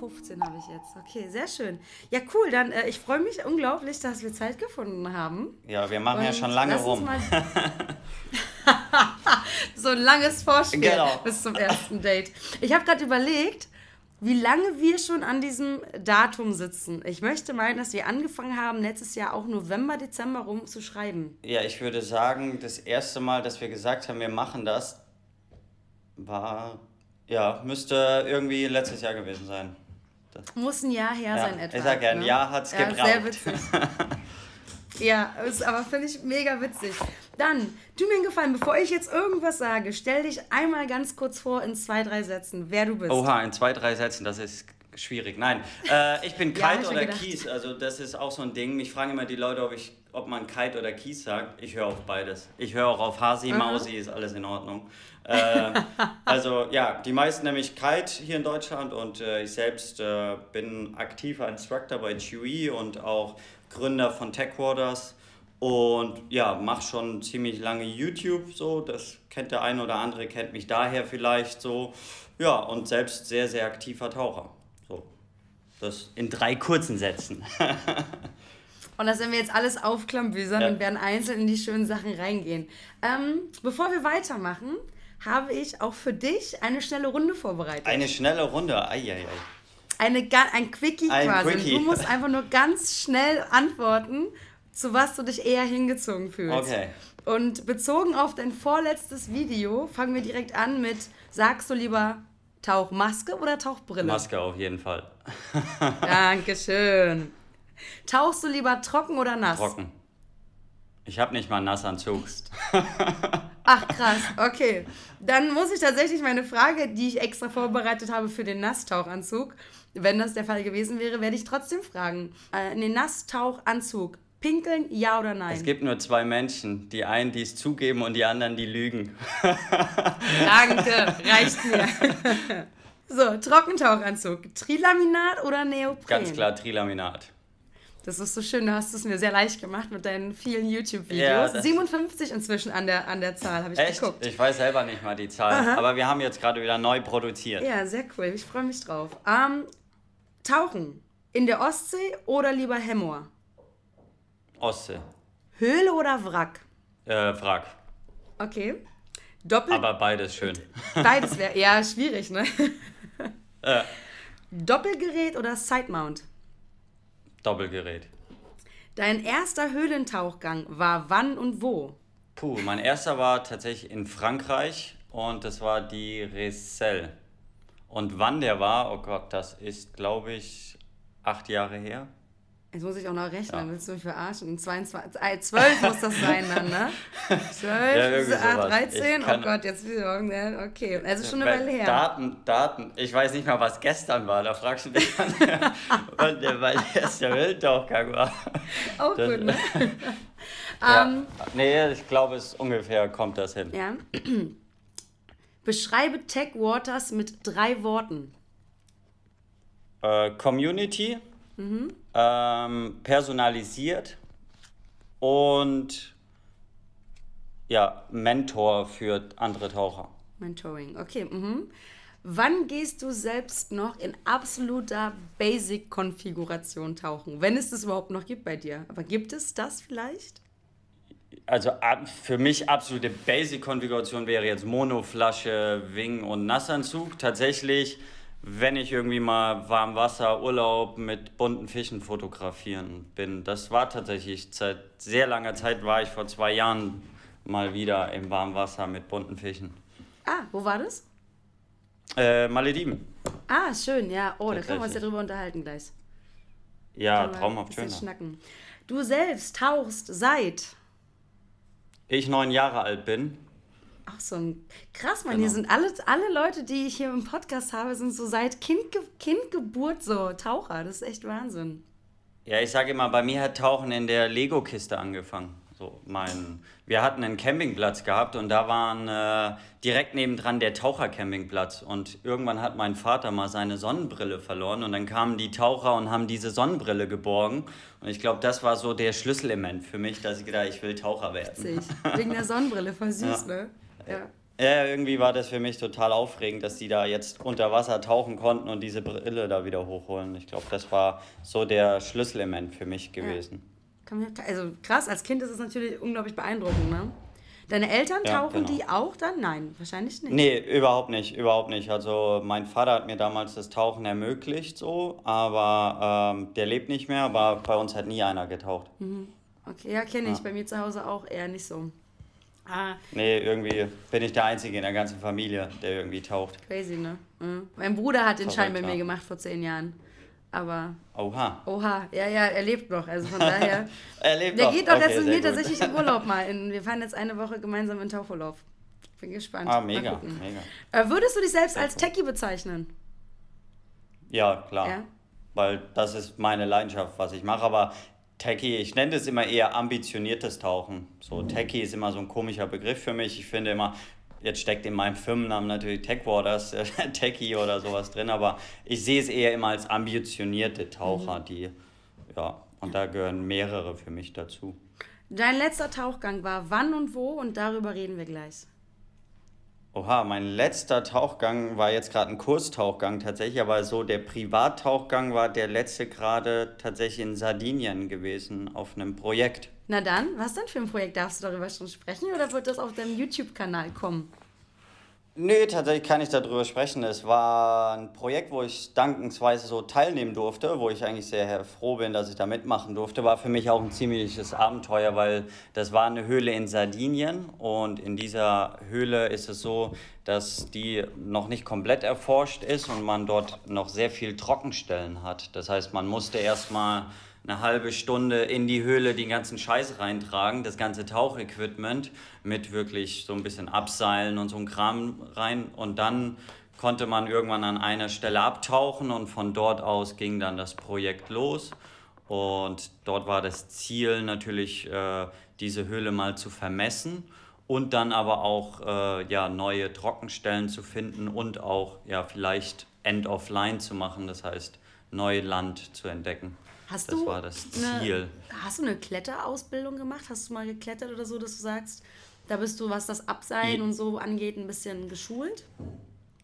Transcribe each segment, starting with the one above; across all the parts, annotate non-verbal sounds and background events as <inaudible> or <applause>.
15 habe ich jetzt. Okay, sehr schön. Ja, cool. Dann, äh, ich freue mich unglaublich, dass wir Zeit gefunden haben. Ja, wir machen Und ja schon lange rum. <laughs> so ein langes Vorspiel genau. bis zum ersten Date. Ich habe gerade überlegt, wie lange wir schon an diesem Datum sitzen. Ich möchte meinen, dass wir angefangen haben, letztes Jahr auch November, Dezember rum zu schreiben. Ja, ich würde sagen, das erste Mal, dass wir gesagt haben, wir machen das, war, ja, müsste irgendwie letztes Jahr gewesen sein. Das Muss ein Jahr her ja, sein etwa. Ich sag ja, ein ne? Jahr hat es ja, gebraucht. Sehr witzig. <laughs> ja, ist, aber finde ich mega witzig. Dann, tu mir einen Gefallen, bevor ich jetzt irgendwas sage, stell dich einmal ganz kurz vor in zwei, drei Sätzen, wer du bist. Oha, in zwei, drei Sätzen, das ist schwierig. Nein, äh, ich bin <laughs> Kite ja, oder Kies, also das ist auch so ein Ding. Mich fragen immer die Leute, ob, ich, ob man Kite oder Kies sagt. Ich höre auf beides. Ich höre auch auf Hasi, Mausi, ist alles in Ordnung. Äh, also ja, die meisten nämlich Kite hier in Deutschland und äh, ich selbst äh, bin aktiver Instructor bei Chewy und auch Gründer von TechWaters und ja, mache schon ziemlich lange YouTube so, das kennt der eine oder andere, kennt mich daher vielleicht so. Ja, und selbst sehr, sehr aktiver Taucher. So, das in drei kurzen Sätzen. <laughs> Und das werden wir jetzt alles aufklambüsern ja. und werden einzeln in die schönen Sachen reingehen. Ähm, bevor wir weitermachen, habe ich auch für dich eine schnelle Runde vorbereitet. Eine schnelle Runde, eieiei. Eine, ein Quickie ein quasi. Quickie. Du musst einfach nur ganz schnell antworten, zu was du dich eher hingezogen fühlst. Okay. Und bezogen auf dein vorletztes Video, fangen wir direkt an mit, sagst du lieber Tauchmaske oder Tauchbrille? Maske auf jeden Fall. <laughs> <laughs> Dankeschön. Tauchst du lieber trocken oder nass? Trocken. Ich habe nicht mal einen Nassanzug. <laughs> Ach krass, okay. Dann muss ich tatsächlich meine Frage, die ich extra vorbereitet habe für den Nasstauchanzug, wenn das der Fall gewesen wäre, werde ich trotzdem fragen. Äh, den Nasstauchanzug, pinkeln, ja oder nein? Es gibt nur zwei Menschen, die einen, die es zugeben und die anderen, die lügen. <laughs> Danke, reicht mir. <laughs> so, Trockentauchanzug, Trilaminat oder Neopren? Ganz klar Trilaminat. Das ist so schön, du hast es mir sehr leicht gemacht mit deinen vielen YouTube-Videos. Ja, 57 inzwischen an der, an der Zahl, habe ich Echt? geguckt. Ich weiß selber nicht mal die Zahl, Aha. aber wir haben jetzt gerade wieder neu produziert. Ja, sehr cool, ich freue mich drauf. Ähm, tauchen, in der Ostsee oder lieber Hemmoor? Ostsee. Höhle oder Wrack? Äh, Wrack. Okay. Doppel aber beides schön. <laughs> Beides wäre eher schwierig, ne? Äh. Doppelgerät oder Sidemount? Doppelgerät. Dein erster Höhlentauchgang war wann und wo? Puh, mein erster war tatsächlich in Frankreich und das war die Recelle. Und wann der war, oh Gott, das ist, glaube ich, acht Jahre her. Jetzt muss ich auch noch rechnen, ja. willst du mich verarschen? 22, äh, 12 muss das sein dann, ne? 12, <laughs> ja, ah, 13, oh Gott, jetzt wieder, okay, also schon eine Weile her. Daten, Daten, ich weiß nicht mal, was gestern war, da fragst du mich dann, <laughs> wann der mein erster Welttauchgang war. Auch das, gut, ne? <laughs> ja, um, ähm, nee, ich glaube, es ungefähr kommt das hin. Ja. <clears throat> Beschreibe Tech Waters mit drei Worten. Uh, Community mhm. Ähm, personalisiert und ja, Mentor für andere Taucher. Mentoring, okay. Mhm. Wann gehst du selbst noch in absoluter Basic-Konfiguration tauchen? Wenn es das überhaupt noch gibt bei dir. Aber gibt es das vielleicht? Also für mich absolute Basic-Konfiguration wäre jetzt Monoflasche, Wing und Nassanzug. Tatsächlich wenn ich irgendwie mal warm Wasser, Urlaub mit bunten Fischen fotografieren bin. Das war tatsächlich seit sehr langer Zeit, war ich vor zwei Jahren mal wieder im warmen Wasser mit bunten Fischen. Ah, wo war das? Äh, Malediven. Ah, schön, ja. Oh, da können wir uns ja drüber unterhalten gleich. Ja, traumhaft schön. Schnacken. Du selbst tauchst seit ich neun Jahre alt bin auch so ein krass, man. Genau. Hier sind alle, alle Leute, die ich hier im Podcast habe, sind so seit kind, Kindgeburt so Taucher. Das ist echt Wahnsinn. Ja, ich sage immer, bei mir hat Tauchen in der Lego-Kiste angefangen. So, mein, wir hatten einen Campingplatz gehabt und da waren äh, direkt nebendran der Tauchercampingplatz. Und irgendwann hat mein Vater mal seine Sonnenbrille verloren und dann kamen die Taucher und haben diese Sonnenbrille geborgen. Und ich glaube, das war so der Schlüsselelement für mich, dass ich gedacht ich will Taucher werden. Witzig. Wegen der Sonnenbrille, voll süß, <laughs> ja. ne? Ja. Ja, irgendwie war das für mich total aufregend, dass die da jetzt unter Wasser tauchen konnten und diese Brille da wieder hochholen. Ich glaube, das war so der Schlüsselelement für mich gewesen. Ja. Also krass, als Kind ist es natürlich unglaublich beeindruckend, ne? Deine Eltern ja, tauchen genau. die auch dann? Nein, wahrscheinlich nicht. Nee, überhaupt nicht, überhaupt nicht. Also mein Vater hat mir damals das Tauchen ermöglicht, so, aber ähm, der lebt nicht mehr, aber bei uns hat nie einer getaucht. Mhm. Okay, ja, kenne ich. Ja. Bei mir zu Hause auch eher nicht so. Ah. Nee, irgendwie bin ich der Einzige in der ganzen Familie, der irgendwie taucht. Crazy, ne? Mhm. Mein Bruder hat den Schein bei mir gemacht vor zehn Jahren. Aber. Oha. Oha, ja, ja, er lebt noch. Also von <laughs> daher. er lebt der noch. geht doch okay, jetzt mit mir tatsächlich in <laughs> Urlaub mal. In, wir fahren jetzt eine Woche gemeinsam in Tauchurlaub. Bin gespannt. Ah, mega, mega. Äh, würdest du dich selbst als Techie bezeichnen? Ja, klar. Ja? Weil das ist meine Leidenschaft, was ich mache. Aber Techie, ich nenne das immer eher ambitioniertes Tauchen. So, Techie ist immer so ein komischer Begriff für mich. Ich finde immer, jetzt steckt in meinem Firmennamen natürlich Techwaters, <laughs> Techie oder sowas drin, aber ich sehe es eher immer als ambitionierte Taucher, mhm. die, ja, und da gehören mehrere für mich dazu. Dein letzter Tauchgang war wann und wo und darüber reden wir gleich. Oha, mein letzter Tauchgang war jetzt gerade ein Kurstauchgang tatsächlich, aber so der Privattauchgang war der letzte gerade tatsächlich in Sardinien gewesen auf einem Projekt. Na dann, was denn für ein Projekt? Darfst du darüber schon sprechen oder wird das auf deinem YouTube-Kanal kommen? Nee, tatsächlich kann ich darüber sprechen. Es war ein Projekt, wo ich dankensweise so teilnehmen durfte, wo ich eigentlich sehr froh bin, dass ich da mitmachen durfte. War für mich auch ein ziemliches Abenteuer, weil das war eine Höhle in Sardinien und in dieser Höhle ist es so, dass die noch nicht komplett erforscht ist und man dort noch sehr viel Trockenstellen hat. Das heißt, man musste erstmal eine halbe Stunde in die Höhle den ganzen Scheiß reintragen, das ganze Tauchequipment mit wirklich so ein bisschen Abseilen und so ein Kram rein und dann konnte man irgendwann an einer Stelle abtauchen und von dort aus ging dann das Projekt los und dort war das Ziel natürlich äh, diese Höhle mal zu vermessen und dann aber auch äh, ja, neue Trockenstellen zu finden und auch ja, vielleicht End of Line zu machen, das heißt Neuland zu entdecken. Hast das du war das Ziel. Eine, hast du eine Kletterausbildung gemacht? Hast du mal geklettert oder so, dass du sagst, da bist du, was das Abseilen ja. und so angeht, ein bisschen geschult?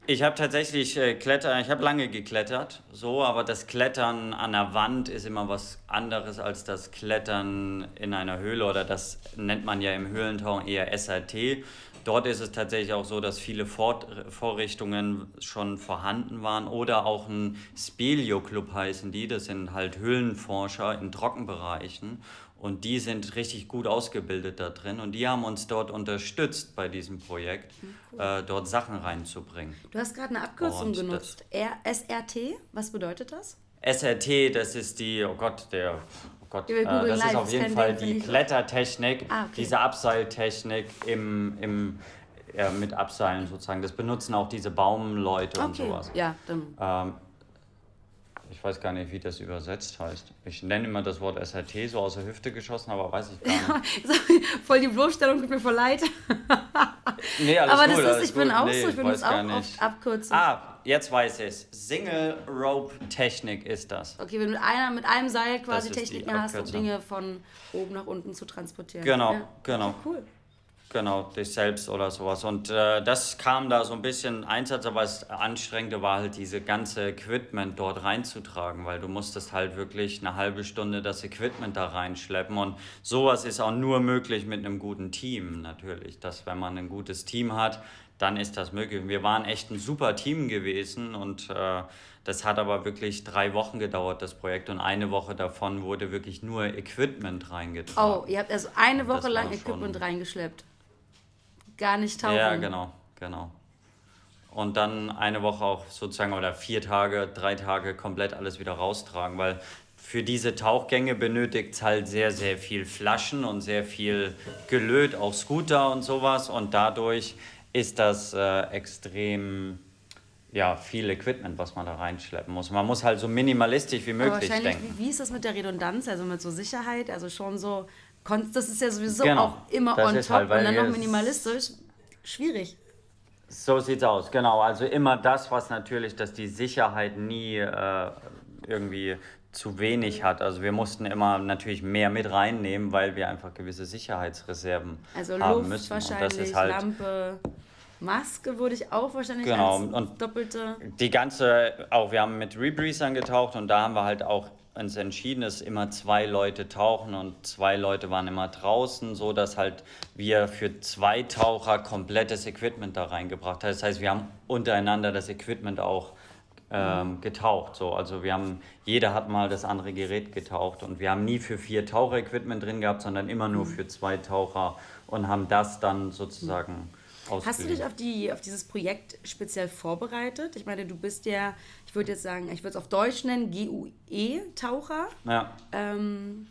Ich habe tatsächlich äh, Kletter, ich habe lange geklettert, so, aber das Klettern an der Wand ist immer was anderes als das Klettern in einer Höhle oder das nennt man ja im Höhlentauchen eher SRT. Dort ist es tatsächlich auch so, dass viele Vor Vorrichtungen schon vorhanden waren oder auch ein Speleo-Club heißen die. Das sind halt Höhlenforscher in Trockenbereichen und die sind richtig gut ausgebildet da drin und die haben uns dort unterstützt bei diesem Projekt, hm, cool. äh, dort Sachen reinzubringen. Du hast gerade eine Abkürzung und genutzt. SRT, was bedeutet das? SRT, das ist die, oh Gott, der Gott, äh, das ist auf jeden Fall die Klettertechnik, ah, okay. diese Abseiltechnik im, im, äh, mit Abseilen sozusagen. Das benutzen auch diese Baumleute okay. und sowas. Ja, dann. Ähm, weiß gar nicht, wie das übersetzt heißt. Ich nenne immer das Wort SRT so aus der Hüfte geschossen, aber weiß ich gar nicht. <laughs> Voll die Bloßstellung, tut mir voll leid. <laughs> nee, alles aber gut, das ist, ich bin auch nee, so, ich benutze auch oft Abkürzungen. Ah, jetzt weiß ich es. Single Rope Technik ist das. Okay, wenn du mit, einer, mit einem Seil quasi Techniken hast, um Dinge von oben nach unten zu transportieren. Genau, ja. genau. Cool. Genau, dich selbst oder sowas. Und äh, das kam da so ein bisschen Einsatz, aber das Anstrengende war halt diese ganze Equipment dort reinzutragen, weil du musstest halt wirklich eine halbe Stunde das Equipment da reinschleppen. Und sowas ist auch nur möglich mit einem guten Team natürlich. Dass wenn man ein gutes Team hat, dann ist das möglich. Wir waren echt ein super Team gewesen und äh, das hat aber wirklich drei Wochen gedauert, das Projekt. Und eine Woche davon wurde wirklich nur Equipment reingetragen. Oh, ihr habt also eine Woche lang Equipment reingeschleppt gar nicht tauchen. Ja, genau, genau. Und dann eine Woche auch sozusagen oder vier Tage, drei Tage komplett alles wieder raustragen, weil für diese Tauchgänge benötigt es halt sehr, sehr viel Flaschen und sehr viel Gelöt, auch Scooter und sowas. Und dadurch ist das äh, extrem ja, viel Equipment, was man da reinschleppen muss. Man muss halt so minimalistisch wie möglich denken. Wie, wie ist das mit der Redundanz, also mit so Sicherheit? Also schon so das ist ja sowieso genau. auch immer das on top halt, und dann noch minimalistisch. Schwierig. So sieht's aus, genau. Also immer das, was natürlich, dass die Sicherheit nie äh, irgendwie zu wenig hat. Also wir mussten immer natürlich mehr mit reinnehmen, weil wir einfach gewisse Sicherheitsreserven also haben Luft müssen. Wahrscheinlich, und das ist halt Lampe. Maske würde ich auch wahrscheinlich genau. als und doppelte. Die ganze, auch wir haben mit Rebreathern getaucht und da haben wir halt auch uns entschieden, dass immer zwei Leute tauchen und zwei Leute waren immer draußen, so dass halt wir für zwei Taucher komplettes Equipment da reingebracht haben. Das heißt, wir haben untereinander das Equipment auch ähm, getaucht. So. Also wir haben, jeder hat mal das andere Gerät getaucht und wir haben nie für vier Taucher Equipment drin gehabt, sondern immer nur für zwei Taucher und haben das dann sozusagen Hast du dich auf, die, auf dieses Projekt speziell vorbereitet? Ich meine, du bist ja, ich würde jetzt sagen, ich würde es auf Deutsch nennen, GUE-Taucher. Ja. Ähm,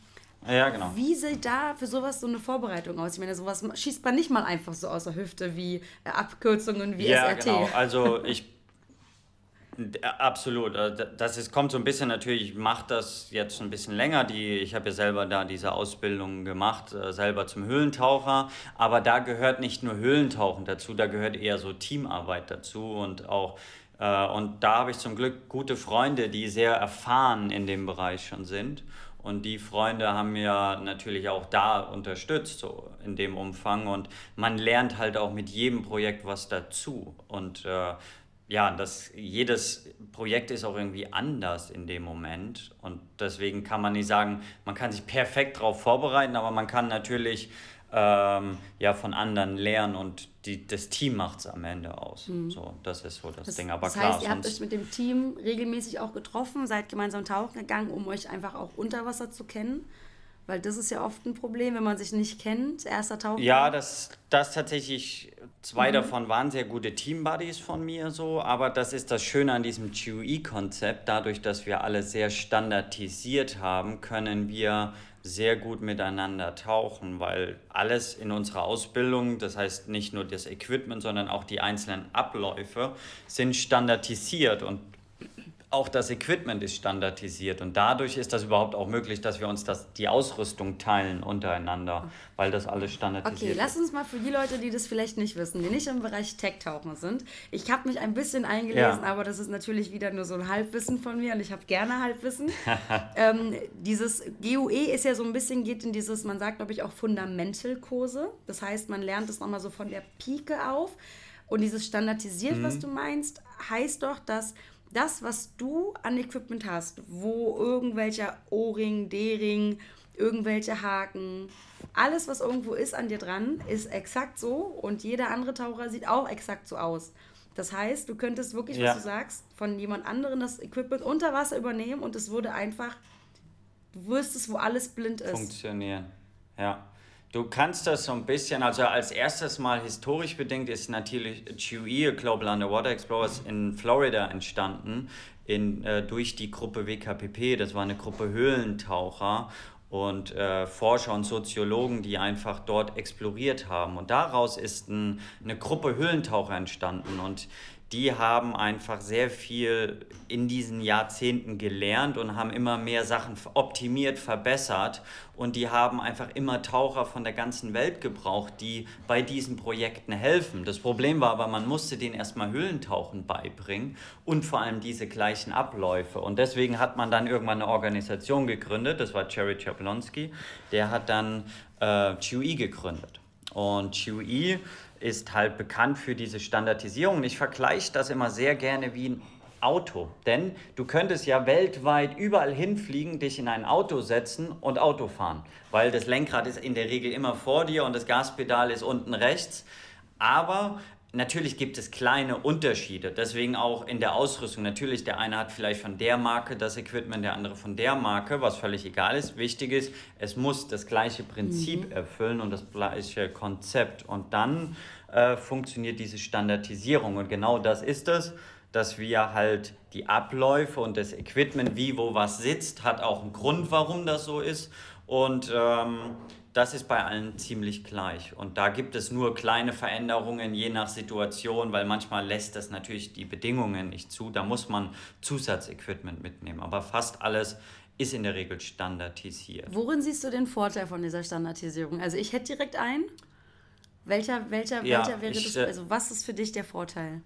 ja, genau. Wie sieht da für sowas so eine Vorbereitung aus? Ich meine, sowas schießt man nicht mal einfach so aus der Hüfte wie Abkürzungen wie ja, SRT. Ja, genau. Also ich Absolut. Äh, das ist, kommt so ein bisschen natürlich, ich mache das jetzt ein bisschen länger. Die, ich habe ja selber da diese Ausbildung gemacht, äh, selber zum Höhlentaucher. Aber da gehört nicht nur Höhlentauchen dazu, da gehört eher so Teamarbeit dazu und auch. Äh, und da habe ich zum Glück gute Freunde, die sehr erfahren in dem Bereich schon sind. Und die Freunde haben mir natürlich auch da unterstützt, so in dem Umfang. Und man lernt halt auch mit jedem Projekt was dazu. Und äh, ja, das, jedes Projekt ist auch irgendwie anders in dem Moment. Und deswegen kann man nicht sagen, man kann sich perfekt darauf vorbereiten, aber man kann natürlich ähm, ja, von anderen lernen und die, das Team macht es am Ende aus. Mhm. So, das ist so das, das Ding. Aber das klar, heißt, ihr habt euch mit dem Team regelmäßig auch getroffen, seid gemeinsam tauchen gegangen, um euch einfach auch unter Wasser zu kennen? Weil das ist ja oft ein Problem, wenn man sich nicht kennt, erster Tauch. Ja, das, das tatsächlich, zwei mhm. davon waren sehr gute Team-Buddies von mir so, aber das ist das Schöne an diesem GUE-Konzept. Dadurch, dass wir alle sehr standardisiert haben, können wir sehr gut miteinander tauchen, weil alles in unserer Ausbildung, das heißt nicht nur das Equipment, sondern auch die einzelnen Abläufe, sind standardisiert und auch das Equipment ist standardisiert und dadurch ist das überhaupt auch möglich, dass wir uns das, die Ausrüstung teilen untereinander, weil das alles standardisiert okay, ist. Okay, lass uns mal für die Leute, die das vielleicht nicht wissen, die nicht im Bereich Tech-Tauchen sind. Ich habe mich ein bisschen eingelesen, ja. aber das ist natürlich wieder nur so ein Halbwissen von mir und ich habe gerne Halbwissen. <laughs> ähm, dieses GUE ist ja so ein bisschen, geht in dieses, man sagt glaube ich auch Fundamentalkurse. Das heißt, man lernt es nochmal so von der Pike auf. Und dieses standardisiert, mhm. was du meinst, heißt doch, dass das, was du an Equipment hast, wo irgendwelcher O-Ring, D-Ring, irgendwelche Haken, alles, was irgendwo ist an dir dran, ist exakt so und jeder andere Taucher sieht auch exakt so aus. Das heißt, du könntest wirklich, ja. was du sagst, von jemand anderem das Equipment unter Wasser übernehmen und es würde einfach, du wüsstest, wo alles blind ist. Funktionieren, ja. Du kannst das so ein bisschen, also als erstes Mal historisch bedingt ist natürlich GUE, Global Underwater Explorers, in Florida entstanden, in, äh, durch die Gruppe WKPP. Das war eine Gruppe Höhlentaucher und äh, Forscher und Soziologen, die einfach dort exploriert haben. Und daraus ist ein, eine Gruppe Höhlentaucher entstanden. Und die haben einfach sehr viel in diesen Jahrzehnten gelernt und haben immer mehr Sachen optimiert, verbessert. Und die haben einfach immer Taucher von der ganzen Welt gebraucht, die bei diesen Projekten helfen. Das Problem war aber, man musste denen erstmal Höhlentauchen beibringen und vor allem diese gleichen Abläufe. Und deswegen hat man dann irgendwann eine Organisation gegründet, das war Jerry Chaplonsky, der hat dann äh, QE gegründet. Und QE ist halt bekannt für diese Standardisierung. Ich vergleiche das immer sehr gerne wie ein Auto. Denn du könntest ja weltweit überall hinfliegen, dich in ein Auto setzen und Auto fahren. Weil das Lenkrad ist in der Regel immer vor dir und das Gaspedal ist unten rechts. Aber Natürlich gibt es kleine Unterschiede, deswegen auch in der Ausrüstung. Natürlich, der eine hat vielleicht von der Marke das Equipment, der andere von der Marke, was völlig egal ist. Wichtig ist, es muss das gleiche Prinzip mhm. erfüllen und das gleiche Konzept. Und dann äh, funktioniert diese Standardisierung. Und genau das ist es, dass wir halt die Abläufe und das Equipment, wie wo was sitzt, hat auch einen Grund, warum das so ist. Und ähm, das ist bei allen ziemlich gleich. Und da gibt es nur kleine Veränderungen je nach Situation, weil manchmal lässt das natürlich die Bedingungen nicht zu. Da muss man Zusatzequipment mitnehmen. Aber fast alles ist in der Regel standardisiert. Worin siehst du den Vorteil von dieser Standardisierung? Also ich hätte direkt einen. Welcher, welcher, ja, welcher wäre ich, das? Äh, also was ist für dich der Vorteil?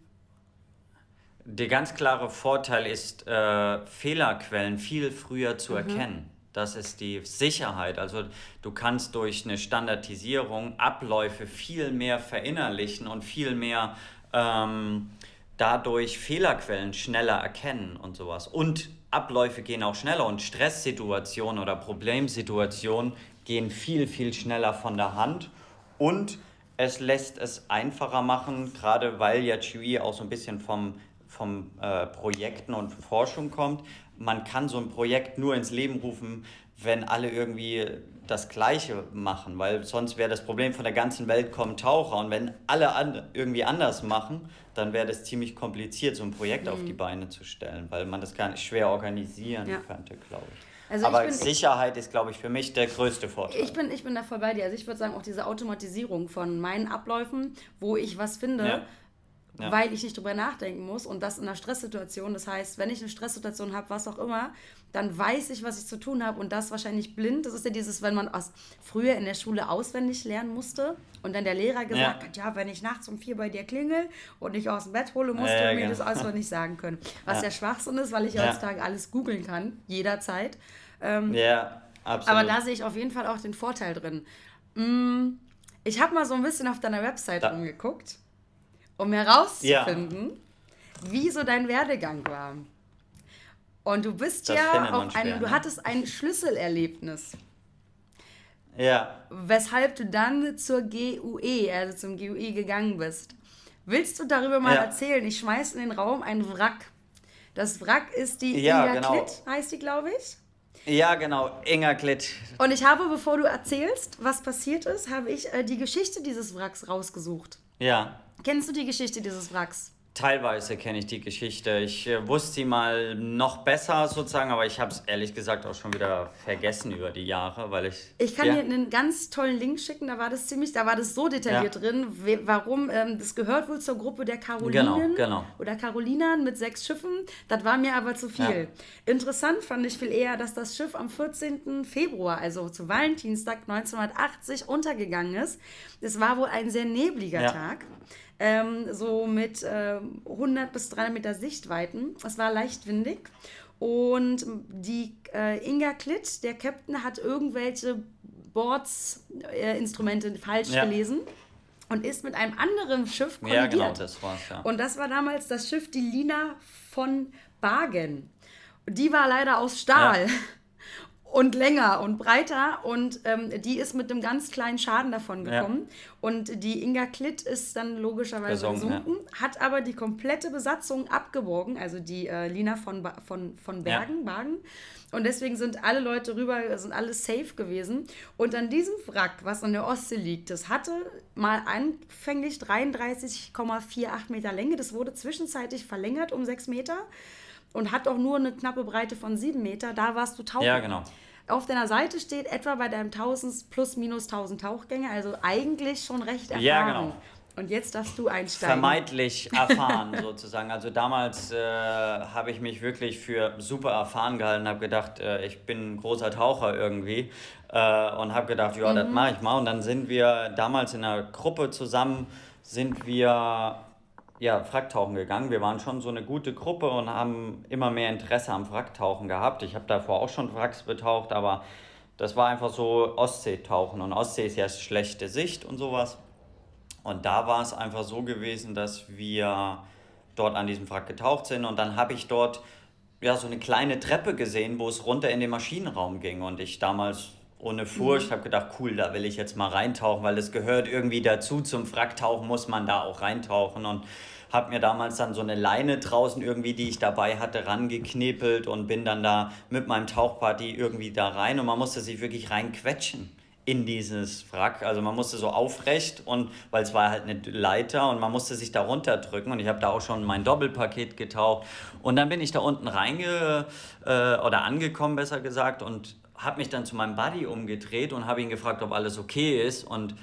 Der ganz klare Vorteil ist, äh, Fehlerquellen viel früher zu mhm. erkennen. Das ist die Sicherheit. Also du kannst durch eine Standardisierung Abläufe viel mehr verinnerlichen und viel mehr ähm, dadurch Fehlerquellen schneller erkennen und sowas. Und Abläufe gehen auch schneller und Stresssituationen oder Problemsituationen gehen viel, viel schneller von der Hand. Und es lässt es einfacher machen, gerade weil ja QE auch so ein bisschen vom, vom äh, Projekten und Forschung kommt. Man kann so ein Projekt nur ins Leben rufen, wenn alle irgendwie das Gleiche machen, weil sonst wäre das Problem von der ganzen Welt kommen Taucher und wenn alle an, irgendwie anders machen, dann wäre das ziemlich kompliziert, so ein Projekt mhm. auf die Beine zu stellen, weil man das gar nicht schwer organisieren ja. könnte, glaube ich. Also Aber bin, Sicherheit ist, glaube ich, für mich der größte Vorteil. Ich bin, ich bin da voll bei dir. Also ich würde sagen, auch diese Automatisierung von meinen Abläufen, wo ich was finde, ja ja. weil ich nicht drüber nachdenken muss und das in einer Stresssituation. Das heißt, wenn ich eine Stresssituation habe, was auch immer, dann weiß ich, was ich zu tun habe und das wahrscheinlich blind. Das ist ja dieses, wenn man aus, früher in der Schule auswendig lernen musste und dann der Lehrer gesagt ja. hat, ja, wenn ich nachts um vier bei dir klingel und dich aus dem Bett hole, musst ja, du mir genau. das auswendig sagen können. Was ja. Schwachsinn ist, weil ich heutzutage alles googeln kann, jederzeit. Ähm, ja, absolut. Aber da sehe ich auf jeden Fall auch den Vorteil drin. Mm, ich habe mal so ein bisschen auf deiner Website da. rumgeguckt um herauszufinden, ja. wie so dein Werdegang war. Und du bist das ja auf einem, ne? du hattest ein Schlüsselerlebnis. Ja. Weshalb du dann zur GUE, also zum GUE gegangen bist. Willst du darüber mal ja. erzählen? Ich schmeiße in den Raum ein Wrack. Das Wrack ist die ja, Inga genau. Klitt, heißt die, glaube ich. Ja, genau, Inga Klitt. Und ich habe, bevor du erzählst, was passiert ist, habe ich äh, die Geschichte dieses Wracks rausgesucht. Ja. Kennst du die Geschichte dieses Wracks? Teilweise kenne ich die Geschichte. Ich äh, wusste sie mal noch besser sozusagen, aber ich habe es ehrlich gesagt auch schon wieder vergessen über die Jahre, weil ich. Ich kann ja. dir einen ganz tollen Link schicken. Da war das ziemlich, da war das so detailliert ja. drin, warum ähm, das gehört wohl zur Gruppe der Karolinen genau, genau. oder Karolinern mit sechs Schiffen. Das war mir aber zu viel. Ja. Interessant fand ich viel eher, dass das Schiff am 14. Februar, also zu Valentinstag 1980, untergegangen ist. Es war wohl ein sehr nebliger Tag ähm, so mit äh, 100 bis 300 Meter Sichtweiten. Es war leicht windig. Und die äh, Inga Klitt, der Captain, hat irgendwelche Boards-Instrumente äh, falsch ja. gelesen und ist mit einem anderen Schiff kollidiert. Ja, genau, das war's, ja. Und das war damals das Schiff die Lina von Bagen. Die war leider aus Stahl. Ja <laughs> und länger und breiter und ähm, die ist mit einem ganz kleinen Schaden davon gekommen. Ja. Und die Inga Klitt ist dann logischerweise gesunken, ja. hat aber die komplette Besatzung abgeborgen, also die äh, Lina von, ba von, von Bergen, ja. Bagen. Und deswegen sind alle Leute rüber, sind alle safe gewesen. Und an diesem Wrack, was an der Ostsee liegt, das hatte mal anfänglich 33,48 Meter Länge. Das wurde zwischenzeitlich verlängert um 6 Meter und hat auch nur eine knappe Breite von 7 Meter. Da warst du tauchen. Ja, genau. Auf deiner Seite steht etwa bei deinem 1000 plus minus 1000 Tauchgänge, also eigentlich schon recht erfahren. Ja, genau. Und jetzt darfst du einsteigen. Vermeintlich <laughs> erfahren sozusagen. Also damals äh, habe ich mich wirklich für super erfahren gehalten, habe gedacht, äh, ich bin ein großer Taucher irgendwie äh, und habe gedacht, ja, mhm. das mache ich mal. Und dann sind wir damals in einer Gruppe zusammen, sind wir ja, Fracktauchen gegangen. Wir waren schon so eine gute Gruppe und haben immer mehr Interesse am Fracktauchen gehabt. Ich habe davor auch schon Wracks betaucht, aber das war einfach so Ostseetauchen. Und Ostsee ist ja schlechte Sicht und sowas. Und da war es einfach so gewesen, dass wir dort an diesem Wrack getaucht sind und dann habe ich dort ja so eine kleine Treppe gesehen, wo es runter in den Maschinenraum ging und ich damals ohne Furcht mhm. habe gedacht, cool, da will ich jetzt mal reintauchen, weil es gehört irgendwie dazu, zum Wracktauchen muss man da auch reintauchen. Und habe mir damals dann so eine Leine draußen irgendwie, die ich dabei hatte, rangeknebelt und bin dann da mit meinem Tauchparty irgendwie da rein. Und man musste sich wirklich reinquetschen in dieses Wrack. Also man musste so aufrecht und weil es war halt eine Leiter und man musste sich da runterdrücken. Und ich habe da auch schon mein Doppelpaket getaucht. Und dann bin ich da unten reinge äh, oder angekommen besser gesagt. Und habe mich dann zu meinem Buddy umgedreht und habe ihn gefragt, ob alles okay ist und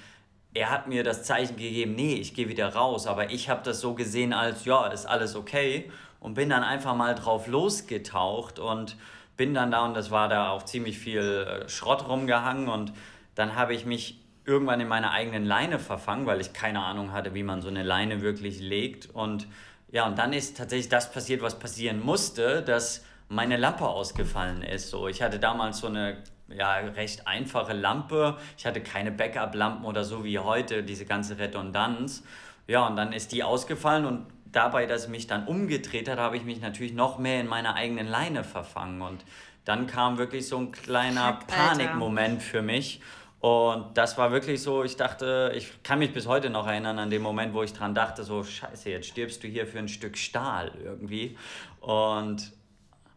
er hat mir das Zeichen gegeben, nee, ich gehe wieder raus. Aber ich habe das so gesehen als, ja, ist alles okay. Und bin dann einfach mal drauf losgetaucht und bin dann da und das war da auch ziemlich viel äh, Schrott rumgehangen und dann habe ich mich irgendwann in meiner eigenen Leine verfangen, weil ich keine Ahnung hatte, wie man so eine Leine wirklich legt und ja, und dann ist tatsächlich das passiert, was passieren musste, dass meine Lampe ausgefallen ist. So, ich hatte damals so eine ja, recht einfache Lampe. Ich hatte keine Backup-Lampen oder so wie heute, diese ganze Redundanz. Ja, und dann ist die ausgefallen und dabei, dass ich mich dann umgedreht hat, habe ich mich natürlich noch mehr in meiner eigenen Leine verfangen. Und dann kam wirklich so ein kleiner Fuck, Panikmoment für mich. Und das war wirklich so, ich dachte, ich kann mich bis heute noch erinnern an den Moment, wo ich dran dachte, so, scheiße, jetzt stirbst du hier für ein Stück Stahl irgendwie. Und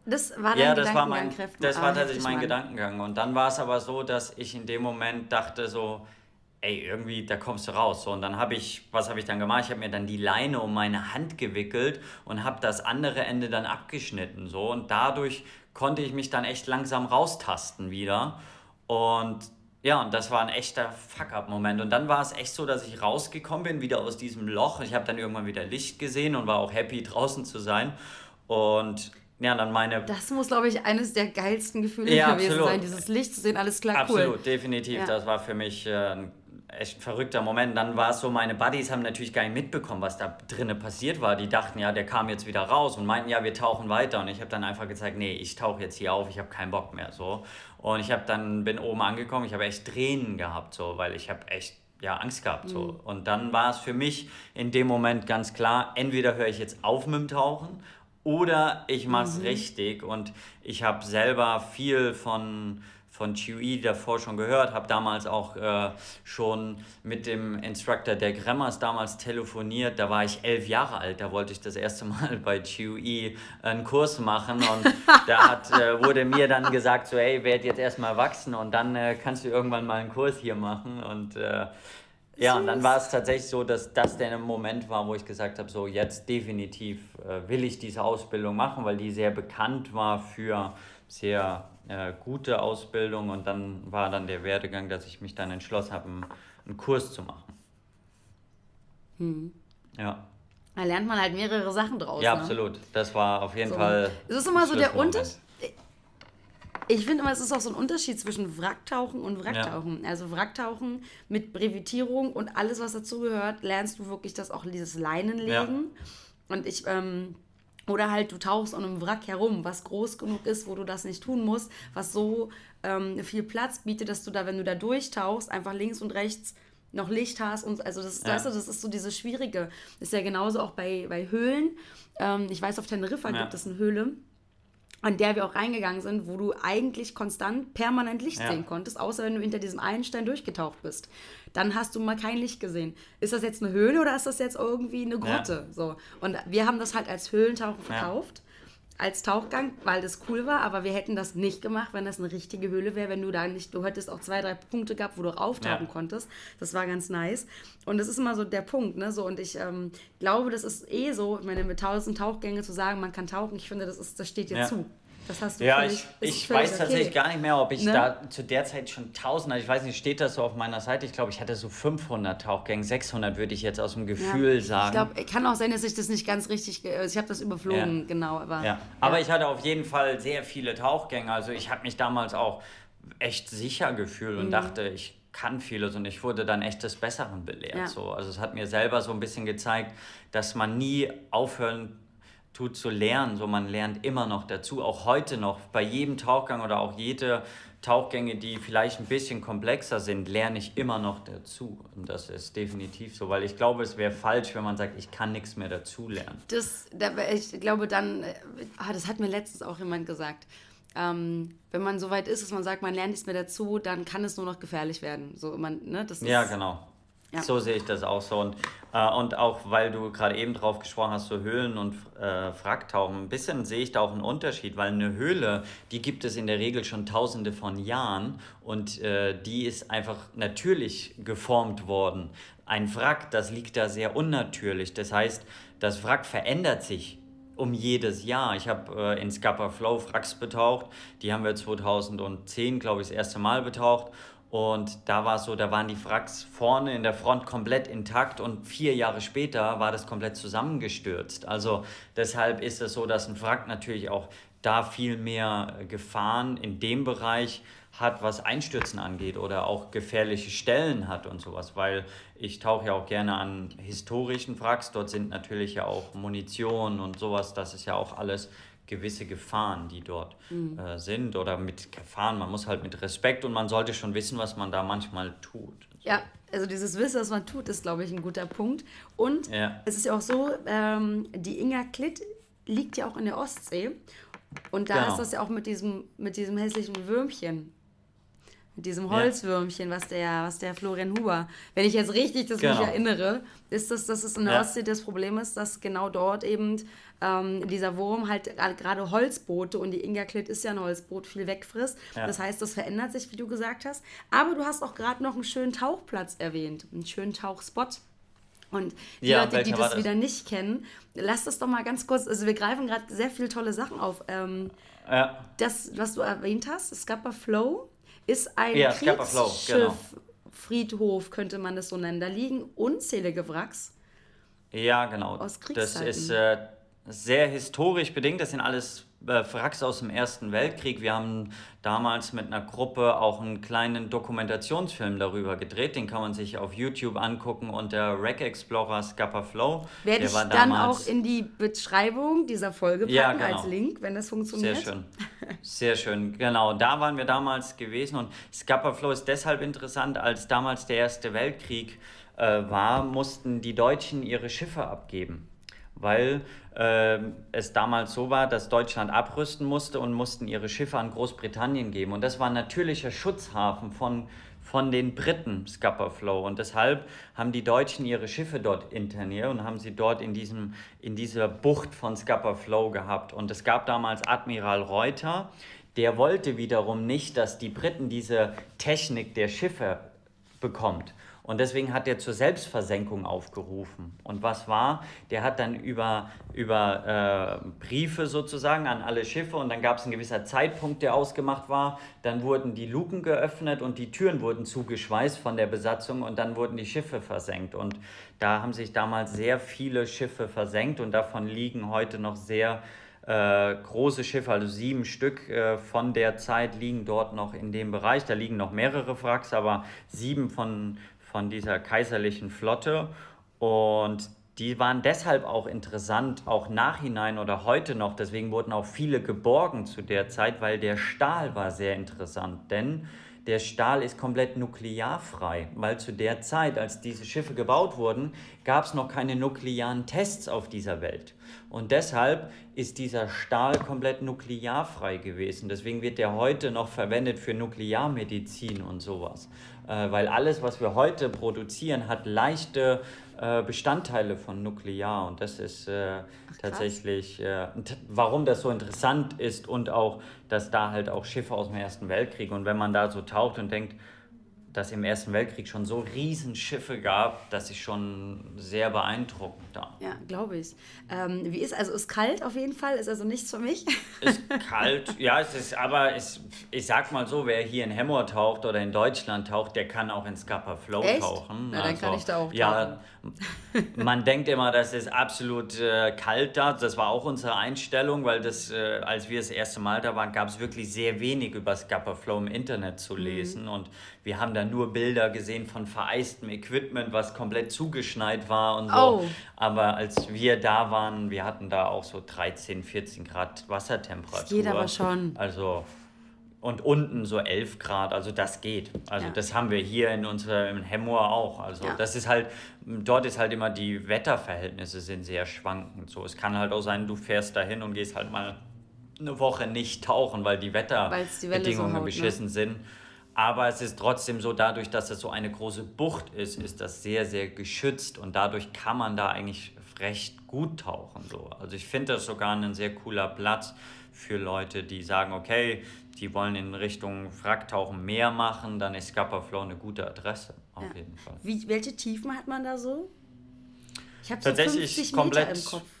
das war dein ja, das war mein, das war ah, tatsächlich mein Gedankengang. Und dann war es aber so, dass ich in dem Moment dachte so, ey, irgendwie, da kommst du raus. So, und dann habe ich, was habe ich dann gemacht? Ich habe mir dann die Leine um meine Hand gewickelt und habe das andere Ende dann abgeschnitten. So, und dadurch konnte ich mich dann echt langsam raustasten wieder. Und ja, und das war ein echter Fuck-up-Moment. Und dann war es echt so, dass ich rausgekommen bin, wieder aus diesem Loch. Ich habe dann irgendwann wieder Licht gesehen und war auch happy, <laughs> draußen zu sein. Und ja, dann meine. Das muss, glaube ich, eines der geilsten Gefühle ja, gewesen absolut. sein, dieses Licht zu sehen, alles klar, absolut, cool. Absolut, definitiv. Ja. Das war für mich äh, ein echt ein verrückter Moment. Dann war es so, meine Buddies haben natürlich gar nicht mitbekommen, was da drinnen passiert war. Die dachten, ja, der kam jetzt wieder raus und meinten, ja, wir tauchen weiter. Und ich habe dann einfach gezeigt, nee, ich tauche jetzt hier auf, ich habe keinen Bock mehr. So. Und ich habe dann, bin oben angekommen, ich habe echt Tränen gehabt, so, weil ich habe echt ja, Angst gehabt. So. Mhm. Und dann war es für mich in dem Moment ganz klar, entweder höre ich jetzt auf mit dem Tauchen oder ich mache es mhm. richtig. Und ich habe selber viel von, von Chewy davor schon gehört, habe damals auch äh, schon mit dem Instructor der Grammars damals telefoniert. Da war ich elf Jahre alt, da wollte ich das erste Mal bei Chewy einen Kurs machen und <laughs> da hat, äh, wurde mir dann gesagt, so hey, werd jetzt erstmal wachsen und dann äh, kannst du irgendwann mal einen Kurs hier machen und ja, und dann war es tatsächlich so, dass das der Moment war, wo ich gesagt habe, so jetzt definitiv äh, will ich diese Ausbildung machen, weil die sehr bekannt war für sehr äh, gute Ausbildung und dann war dann der Werdegang, dass ich mich dann entschlossen habe, einen, einen Kurs zu machen. Hm. Ja. Da lernt man halt mehrere Sachen draus. Ja, ne? absolut. Das war auf jeden so. Fall. Es ist immer so der Unterschied ich finde immer, es ist auch so ein Unterschied zwischen Wracktauchen und Wracktauchen. Ja. Also Wracktauchen mit Brevitierung und alles, was dazugehört, lernst du wirklich das auch dieses Leinenlegen. Ja. Und ich, ähm, oder halt du tauchst an einem Wrack herum, was groß genug ist, wo du das nicht tun musst, was so ähm, viel Platz bietet, dass du da, wenn du da durchtauchst, einfach links und rechts noch Licht hast und also das, ja. weißt du, das ist so dieses Schwierige. Das ist ja genauso auch bei, bei Höhlen. Ähm, ich weiß, auf Teneriffa ja. gibt es eine Höhle an der wir auch reingegangen sind, wo du eigentlich konstant permanent Licht ja. sehen konntest, außer wenn du hinter diesem einen Stein durchgetaucht bist. Dann hast du mal kein Licht gesehen. Ist das jetzt eine Höhle oder ist das jetzt irgendwie eine Grotte? Ja. So. Und wir haben das halt als Höhlentauchen verkauft. Ja als Tauchgang, weil das cool war, aber wir hätten das nicht gemacht, wenn das eine richtige Höhle wäre, wenn du da nicht, du hättest auch zwei, drei Punkte gehabt, wo du auftauchen ja. konntest. Das war ganz nice. Und das ist immer so der Punkt, ne? So, und ich ähm, glaube, das ist eh so, ich meine, mit tausend Tauchgänge zu sagen, man kann tauchen, ich finde, das, ist, das steht dir ja. zu. Das hast du ja, völlig, ich, ich weiß okay. tatsächlich gar nicht mehr, ob ich ne? da zu der Zeit schon 1000, also ich weiß nicht, steht das so auf meiner Seite? Ich glaube, ich hatte so 500 Tauchgänge, 600 würde ich jetzt aus dem Gefühl ja, sagen. Ich glaube, kann auch sein, dass ich das nicht ganz richtig, also ich habe das überflogen, ja. genau. Aber, ja. aber ich hatte auf jeden Fall sehr viele Tauchgänge, also ich habe mich damals auch echt sicher gefühlt und mhm. dachte, ich kann vieles und ich wurde dann echt des Besseren belehrt. Ja. So. Also es hat mir selber so ein bisschen gezeigt, dass man nie aufhören tut zu lernen. So, man lernt immer noch dazu, auch heute noch, bei jedem Tauchgang oder auch jede Tauchgänge, die vielleicht ein bisschen komplexer sind, lerne ich immer noch dazu. Und das ist definitiv so, weil ich glaube, es wäre falsch, wenn man sagt, ich kann nichts mehr dazu lernen. Das, ich glaube dann, äh, ah, das hat mir letztens auch jemand gesagt. Ähm, wenn man so weit ist, dass man sagt, man lernt nichts mehr dazu, dann kann es nur noch gefährlich werden. So, man, ne, das ja, genau. Ja. So sehe ich das auch so. Und, äh, und auch, weil du gerade eben drauf gesprochen hast, so Höhlen und äh, Wracktauchen, ein bisschen sehe ich da auch einen Unterschied, weil eine Höhle, die gibt es in der Regel schon tausende von Jahren und äh, die ist einfach natürlich geformt worden. Ein Wrack, das liegt da sehr unnatürlich. Das heißt, das Wrack verändert sich um jedes Jahr. Ich habe äh, in Scupper Flow Wracks betaucht. Die haben wir 2010, glaube ich, das erste Mal betaucht. Und da war so, da waren die Wracks vorne in der Front komplett intakt und vier Jahre später war das komplett zusammengestürzt. Also deshalb ist es so, dass ein Wrack natürlich auch da viel mehr Gefahren in dem Bereich hat, was Einstürzen angeht oder auch gefährliche Stellen hat und sowas, weil ich tauche ja auch gerne an historischen Wracks, dort sind natürlich ja auch Munition und sowas, das ist ja auch alles gewisse Gefahren, die dort mhm. äh, sind oder mit Gefahren. Man muss halt mit Respekt und man sollte schon wissen, was man da manchmal tut. Ja, also dieses Wissen, was man tut, ist, glaube ich, ein guter Punkt. Und ja. es ist ja auch so, ähm, die Inga Klitt liegt ja auch in der Ostsee. Und da genau. ist das ja auch mit diesem, mit diesem hässlichen Würmchen mit diesem Holzwürmchen, was der, was der Florian Huber, wenn ich jetzt richtig das genau. mich erinnere, ist das, dass es in der ja. Ostsee das Problem ist, dass genau dort eben ähm, dieser Wurm halt gerade Holzboote und die Inga Klit ist ja ein Holzboot, viel wegfrisst. Ja. Das heißt, das verändert sich, wie du gesagt hast. Aber du hast auch gerade noch einen schönen Tauchplatz erwähnt, einen schönen Tauchspot. Und die ja, Leute, die das, das, wieder nicht kennen, lasst das doch mal ganz kurz. Also, wir greifen gerade sehr viele tolle Sachen auf. Ähm, ja. Das, was du erwähnt hast, Scupper Flow, ist ein ja, Kriegsschiff-Friedhof, genau. könnte man das so nennen. Da liegen unzählige Wracks. Ja, genau. Aus Das ist äh, sehr historisch bedingt. Das sind alles äh, Wracks aus dem Ersten Weltkrieg. Wir haben damals mit einer Gruppe auch einen kleinen Dokumentationsfilm darüber gedreht. Den kann man sich auf YouTube angucken unter Wreck Explorer Scupper Flow. Werde ich dann auch in die Beschreibung dieser Folge packen ja, genau. als Link, wenn das funktioniert. Sehr schön. Sehr schön. Genau, da waren wir damals gewesen. Und Scupper Flow ist deshalb interessant, als damals der Erste Weltkrieg äh, war, mussten die Deutschen ihre Schiffe abgeben weil äh, es damals so war, dass Deutschland abrüsten musste und mussten ihre Schiffe an Großbritannien geben. Und das war ein natürlicher Schutzhafen von, von den Briten, Scupper Flow. Und deshalb haben die Deutschen ihre Schiffe dort interniert und haben sie dort in, diesem, in dieser Bucht von Scupper Flow gehabt. Und es gab damals Admiral Reuter, der wollte wiederum nicht, dass die Briten diese Technik der Schiffe bekommt. Und deswegen hat er zur Selbstversenkung aufgerufen. Und was war? Der hat dann über, über äh, Briefe sozusagen an alle Schiffe und dann gab es einen gewisser Zeitpunkt, der ausgemacht war. Dann wurden die Luken geöffnet und die Türen wurden zugeschweißt von der Besatzung und dann wurden die Schiffe versenkt. Und da haben sich damals sehr viele Schiffe versenkt und davon liegen heute noch sehr äh, große Schiffe, also sieben Stück äh, von der Zeit liegen dort noch in dem Bereich. Da liegen noch mehrere Wracks, aber sieben von, von dieser kaiserlichen Flotte und die waren deshalb auch interessant, auch nachhinein oder heute noch. Deswegen wurden auch viele geborgen zu der Zeit, weil der Stahl war sehr interessant. Denn der Stahl ist komplett nuklearfrei, weil zu der Zeit, als diese Schiffe gebaut wurden, gab es noch keine nuklearen Tests auf dieser Welt. Und deshalb ist dieser Stahl komplett nuklearfrei gewesen. Deswegen wird der heute noch verwendet für Nuklearmedizin und sowas. Äh, weil alles, was wir heute produzieren, hat leichte äh, Bestandteile von Nuklear. Und das ist äh, Ach, tatsächlich, äh, warum das so interessant ist und auch, dass da halt auch Schiffe aus dem Ersten Weltkrieg und wenn man da so taucht und denkt, dass im Ersten Weltkrieg schon so Riesenschiffe gab, das ist schon sehr beeindruckend da. Ja, glaube ich. Ähm, wie ist, also ist kalt auf jeden Fall, ist also nichts für mich. <laughs> Ist kalt, ja, es ist, aber es, ich sag mal so, wer hier in Hemmoor taucht oder in Deutschland taucht, der kann auch in Scapa Flow Echt? tauchen. Na, also, dann kann ich da auch Ja, <laughs> man denkt immer, das ist absolut äh, kalt da. Das war auch unsere Einstellung, weil das, äh, als wir das erste Mal da waren, gab es wirklich sehr wenig über Scapa Flow im Internet zu mhm. lesen mhm. und wir haben da nur Bilder gesehen von vereistem Equipment, was komplett zugeschneit war und so. Oh. Aber als wir da waren, wir hatten da auch so 13, 14 Grad Wassertemperatur. Das geht aber schon. Also und unten so 11 Grad, also das geht. Also ja. das haben wir hier in unserem Hemmoor auch. Also ja. das ist halt, dort ist halt immer die Wetterverhältnisse sind sehr schwankend. So, es kann halt auch sein, du fährst dahin und gehst halt mal eine Woche nicht tauchen, weil die Wetterbedingungen so beschissen ne? sind. Aber es ist trotzdem so, dadurch, dass es so eine große Bucht ist, ist das sehr, sehr geschützt und dadurch kann man da eigentlich recht gut tauchen. So. Also ich finde das sogar ein sehr cooler Platz für Leute, die sagen, okay, die wollen in Richtung Wracktauchen mehr machen, dann ist Flow eine gute Adresse, auf ja. jeden Fall. Wie, welche Tiefen hat man da so? Ich habe so 50 komplett, Meter im Kopf.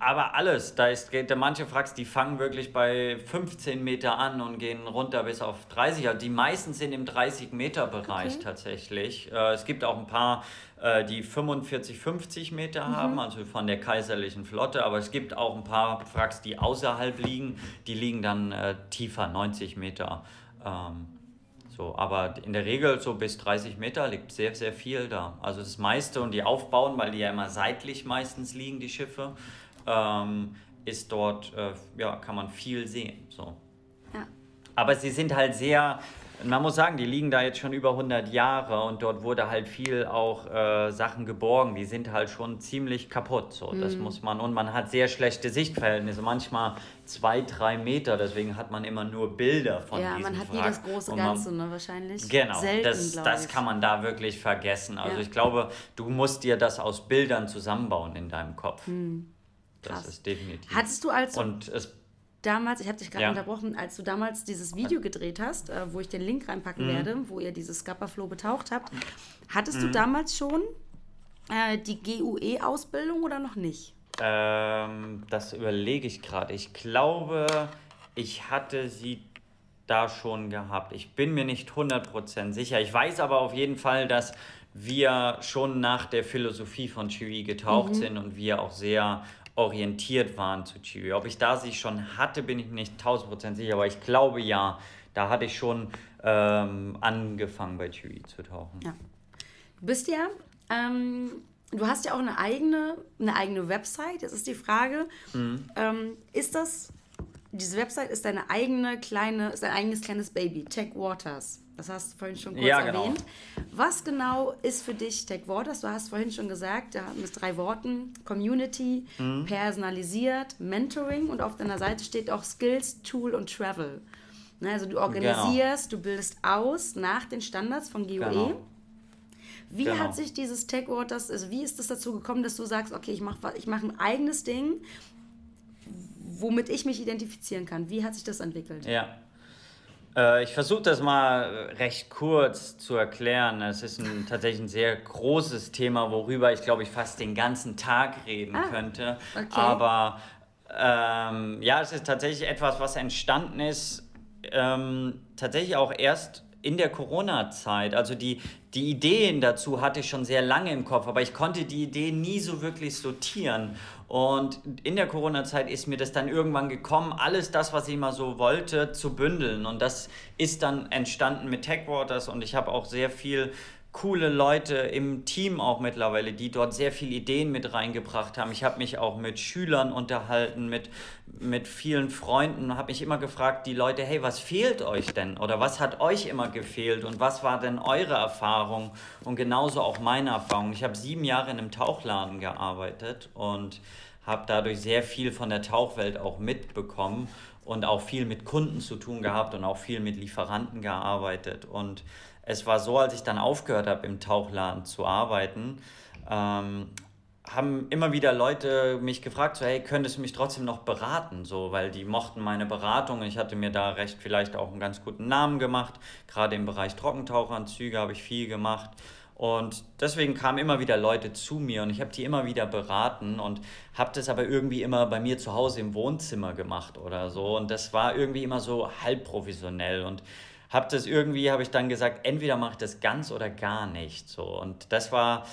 Aber alles, da ist, manche Fracks, die fangen wirklich bei 15 Meter an und gehen runter bis auf 30. Also die meisten sind im 30 Meter Bereich okay. tatsächlich. Äh, es gibt auch ein paar, äh, die 45, 50 Meter mhm. haben, also von der kaiserlichen Flotte. Aber es gibt auch ein paar Fracks, die außerhalb liegen. Die liegen dann äh, tiefer, 90 Meter. Ähm, so, aber in der Regel so bis 30 Meter liegt sehr, sehr viel da. Also das meiste und die aufbauen, weil die ja immer seitlich meistens liegen, die Schiffe ähm, ist dort, äh, ja, kann man viel sehen. So. Ja. Aber sie sind halt sehr, man muss sagen, die liegen da jetzt schon über 100 Jahre und dort wurde halt viel auch äh, Sachen geborgen. Die sind halt schon ziemlich kaputt. So. Mhm. Das muss man, und man hat sehr schlechte Sichtverhältnisse, manchmal zwei, drei Meter. Deswegen hat man immer nur Bilder von ja, diesem Ja, man hat nie das große Ganze, man, ne, wahrscheinlich. Genau, Selten, das, das kann man da wirklich vergessen. Also ja. ich glaube, du musst dir das aus Bildern zusammenbauen in deinem Kopf. Mhm. Krass. Das ist definitiv. Hattest du als und es, damals, ich habe dich gerade ja. unterbrochen, als du damals dieses Video gedreht hast, äh, wo ich den Link reinpacken mhm. werde, wo ihr dieses Scupperflow betaucht habt, hattest mhm. du damals schon äh, die GUE-Ausbildung oder noch nicht? Ähm, das überlege ich gerade. Ich glaube, ich hatte sie da schon gehabt. Ich bin mir nicht 100% sicher. Ich weiß aber auf jeden Fall, dass wir schon nach der Philosophie von Chewy getaucht mhm. sind und wir auch sehr orientiert waren zu Chibi. Ob ich da sie schon hatte, bin ich nicht 1000% sicher, aber ich glaube ja, da hatte ich schon ähm, angefangen bei Chibi zu tauchen. Ja. Du bist ja, ähm, du hast ja auch eine eigene, eine eigene Website. Jetzt ist die Frage, mhm. ähm, ist das, diese Website ist deine eigene kleine, ist dein eigenes kleines Baby, Tech Waters. Das hast du vorhin schon kurz ja, genau. erwähnt. Was genau ist für dich Tech Waters? Du hast vorhin schon gesagt, ja, mit drei Worten: Community, mhm. personalisiert, Mentoring und auf deiner Seite steht auch Skills, Tool und Travel. Ne, also du organisierst, genau. du bildest aus nach den Standards von GOE. Genau. Wie genau. hat sich dieses Tech Waters, also wie ist es dazu gekommen, dass du sagst, okay, ich mache ich mach ein eigenes Ding, womit ich mich identifizieren kann? Wie hat sich das entwickelt? Ja, äh, ich versuche das mal recht kurz zu erklären. Es ist ein, tatsächlich ein sehr großes Thema, worüber ich glaube ich fast den ganzen Tag reden ah, könnte. Okay. Aber ähm, ja, es ist tatsächlich etwas, was entstanden ist, ähm, tatsächlich auch erst in der Corona-Zeit. Also die, die Ideen dazu hatte ich schon sehr lange im Kopf, aber ich konnte die Ideen nie so wirklich sortieren. Und in der Corona-Zeit ist mir das dann irgendwann gekommen, alles das, was ich immer so wollte, zu bündeln. Und das ist dann entstanden mit Techwaters und ich habe auch sehr viel coole Leute im Team auch mittlerweile, die dort sehr viele Ideen mit reingebracht haben. Ich habe mich auch mit Schülern unterhalten, mit, mit vielen Freunden, habe mich immer gefragt, die Leute, hey, was fehlt euch denn? Oder was hat euch immer gefehlt? Und was war denn eure Erfahrung? Und genauso auch meine Erfahrung. Ich habe sieben Jahre in einem Tauchladen gearbeitet und habe dadurch sehr viel von der Tauchwelt auch mitbekommen und auch viel mit Kunden zu tun gehabt und auch viel mit Lieferanten gearbeitet. Und es war so, als ich dann aufgehört habe, im Tauchladen zu arbeiten, ähm, haben immer wieder Leute mich gefragt, so, hey, könntest du mich trotzdem noch beraten? So, weil die mochten meine Beratung. Ich hatte mir da recht vielleicht auch einen ganz guten Namen gemacht. Gerade im Bereich Trockentauchanzüge habe ich viel gemacht. Und deswegen kamen immer wieder Leute zu mir und ich habe die immer wieder beraten und habe das aber irgendwie immer bei mir zu Hause im Wohnzimmer gemacht oder so. Und das war irgendwie immer so halb professionell. Und habe das irgendwie, habe ich dann gesagt, entweder mache ich das ganz oder gar nicht. So. Und das war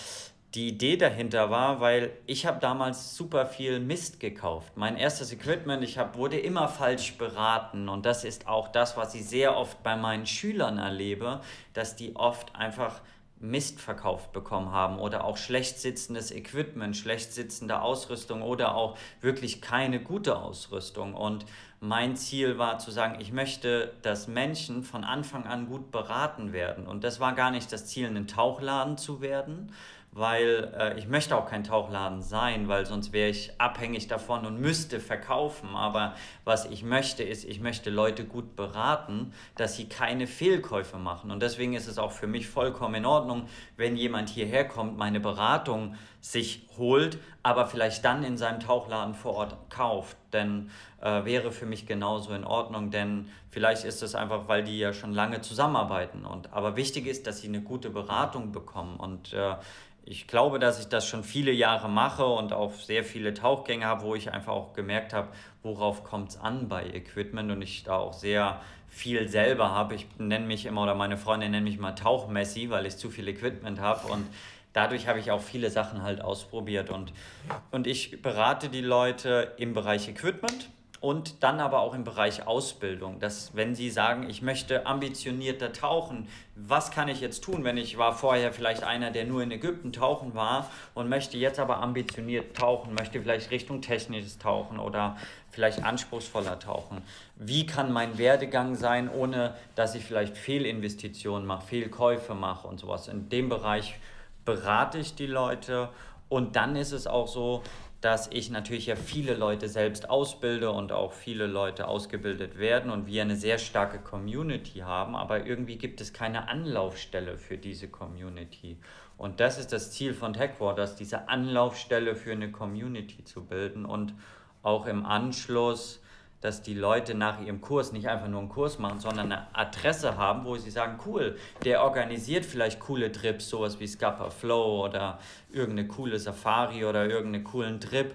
die Idee dahinter war, weil ich habe damals super viel Mist gekauft. Mein erstes Equipment, ich hab, wurde immer falsch beraten und das ist auch das, was ich sehr oft bei meinen Schülern erlebe, dass die oft einfach Mist verkauft bekommen haben oder auch schlecht sitzendes Equipment, schlecht sitzende Ausrüstung oder auch wirklich keine gute Ausrüstung. Und mein Ziel war zu sagen, ich möchte, dass Menschen von Anfang an gut beraten werden. Und das war gar nicht das Ziel, einen Tauchladen zu werden, weil äh, ich möchte auch kein Tauchladen sein, weil sonst wäre ich abhängig davon und müsste verkaufen. Aber was ich möchte, ist, ich möchte Leute gut beraten, dass sie keine Fehlkäufe machen. Und deswegen ist es auch für mich vollkommen in Ordnung, wenn jemand hierher kommt, meine Beratung sich holt, aber vielleicht dann in seinem Tauchladen vor Ort kauft. Denn äh, wäre für mich genauso in Ordnung, denn vielleicht ist es einfach, weil die ja schon lange zusammenarbeiten. Und, aber wichtig ist, dass sie eine gute Beratung bekommen. Und äh, ich glaube, dass ich das schon viele Jahre mache und auch sehr viele Tauchgänge habe, wo ich einfach auch gemerkt habe, worauf kommt es an bei Equipment und ich da auch sehr viel selber habe. Ich nenne mich immer, oder meine Freundin nennt mich mal Tauchmessi, weil ich zu viel Equipment habe und dadurch habe ich auch viele Sachen halt ausprobiert und, und ich berate die Leute im Bereich Equipment und dann aber auch im Bereich Ausbildung, dass wenn Sie sagen, ich möchte ambitionierter tauchen, was kann ich jetzt tun, wenn ich war vorher vielleicht einer, der nur in Ägypten tauchen war und möchte jetzt aber ambitioniert tauchen, möchte vielleicht Richtung technisches Tauchen oder vielleicht anspruchsvoller tauchen. Wie kann mein Werdegang sein, ohne dass ich vielleicht Fehlinvestitionen mache, Fehlkäufe mache und sowas. In dem Bereich berate ich die Leute und dann ist es auch so, dass ich natürlich ja viele Leute selbst ausbilde und auch viele Leute ausgebildet werden und wir eine sehr starke Community haben, aber irgendwie gibt es keine Anlaufstelle für diese Community. Und das ist das Ziel von Techwaters, diese Anlaufstelle für eine Community zu bilden und auch im Anschluss dass die Leute nach ihrem Kurs nicht einfach nur einen Kurs machen, sondern eine Adresse haben, wo sie sagen, cool, der organisiert vielleicht coole Trips, sowas wie Scupper Flow oder irgendeine coole Safari oder irgendeinen coolen Trip.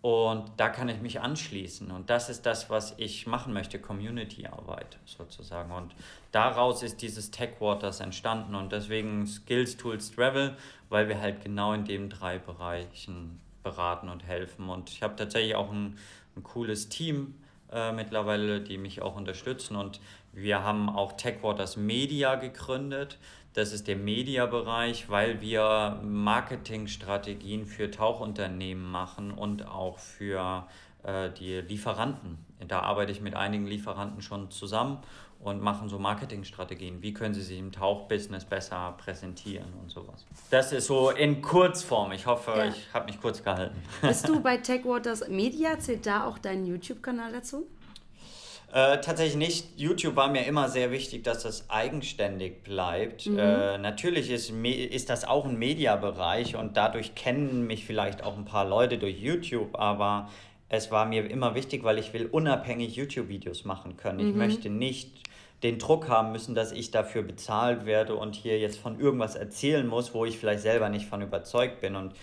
Und da kann ich mich anschließen. Und das ist das, was ich machen möchte, Community-Arbeit sozusagen. Und daraus ist dieses Tech Waters entstanden. Und deswegen Skills, Tools, Travel, weil wir halt genau in den drei Bereichen beraten und helfen. Und ich habe tatsächlich auch ein, ein cooles Team, äh, mittlerweile, die mich auch unterstützen. Und wir haben auch Techwaters Media gegründet. Das ist der Media-Bereich, weil wir Marketingstrategien für Tauchunternehmen machen und auch für die Lieferanten. Da arbeite ich mit einigen Lieferanten schon zusammen und machen so Marketingstrategien. Wie können sie sich im Tauchbusiness besser präsentieren und sowas. Das ist so in Kurzform. Ich hoffe, ja. ich habe mich kurz gehalten. Bist du bei <laughs> Techwaters Media? Zählt da auch dein YouTube-Kanal dazu? Äh, tatsächlich nicht. YouTube war mir immer sehr wichtig, dass das eigenständig bleibt. Mhm. Äh, natürlich ist, ist das auch ein Mediabereich und dadurch kennen mich vielleicht auch ein paar Leute durch YouTube, aber es war mir immer wichtig, weil ich will unabhängig YouTube-Videos machen können. Ich mhm. möchte nicht den Druck haben müssen, dass ich dafür bezahlt werde und hier jetzt von irgendwas erzählen muss, wo ich vielleicht selber nicht von überzeugt bin. Und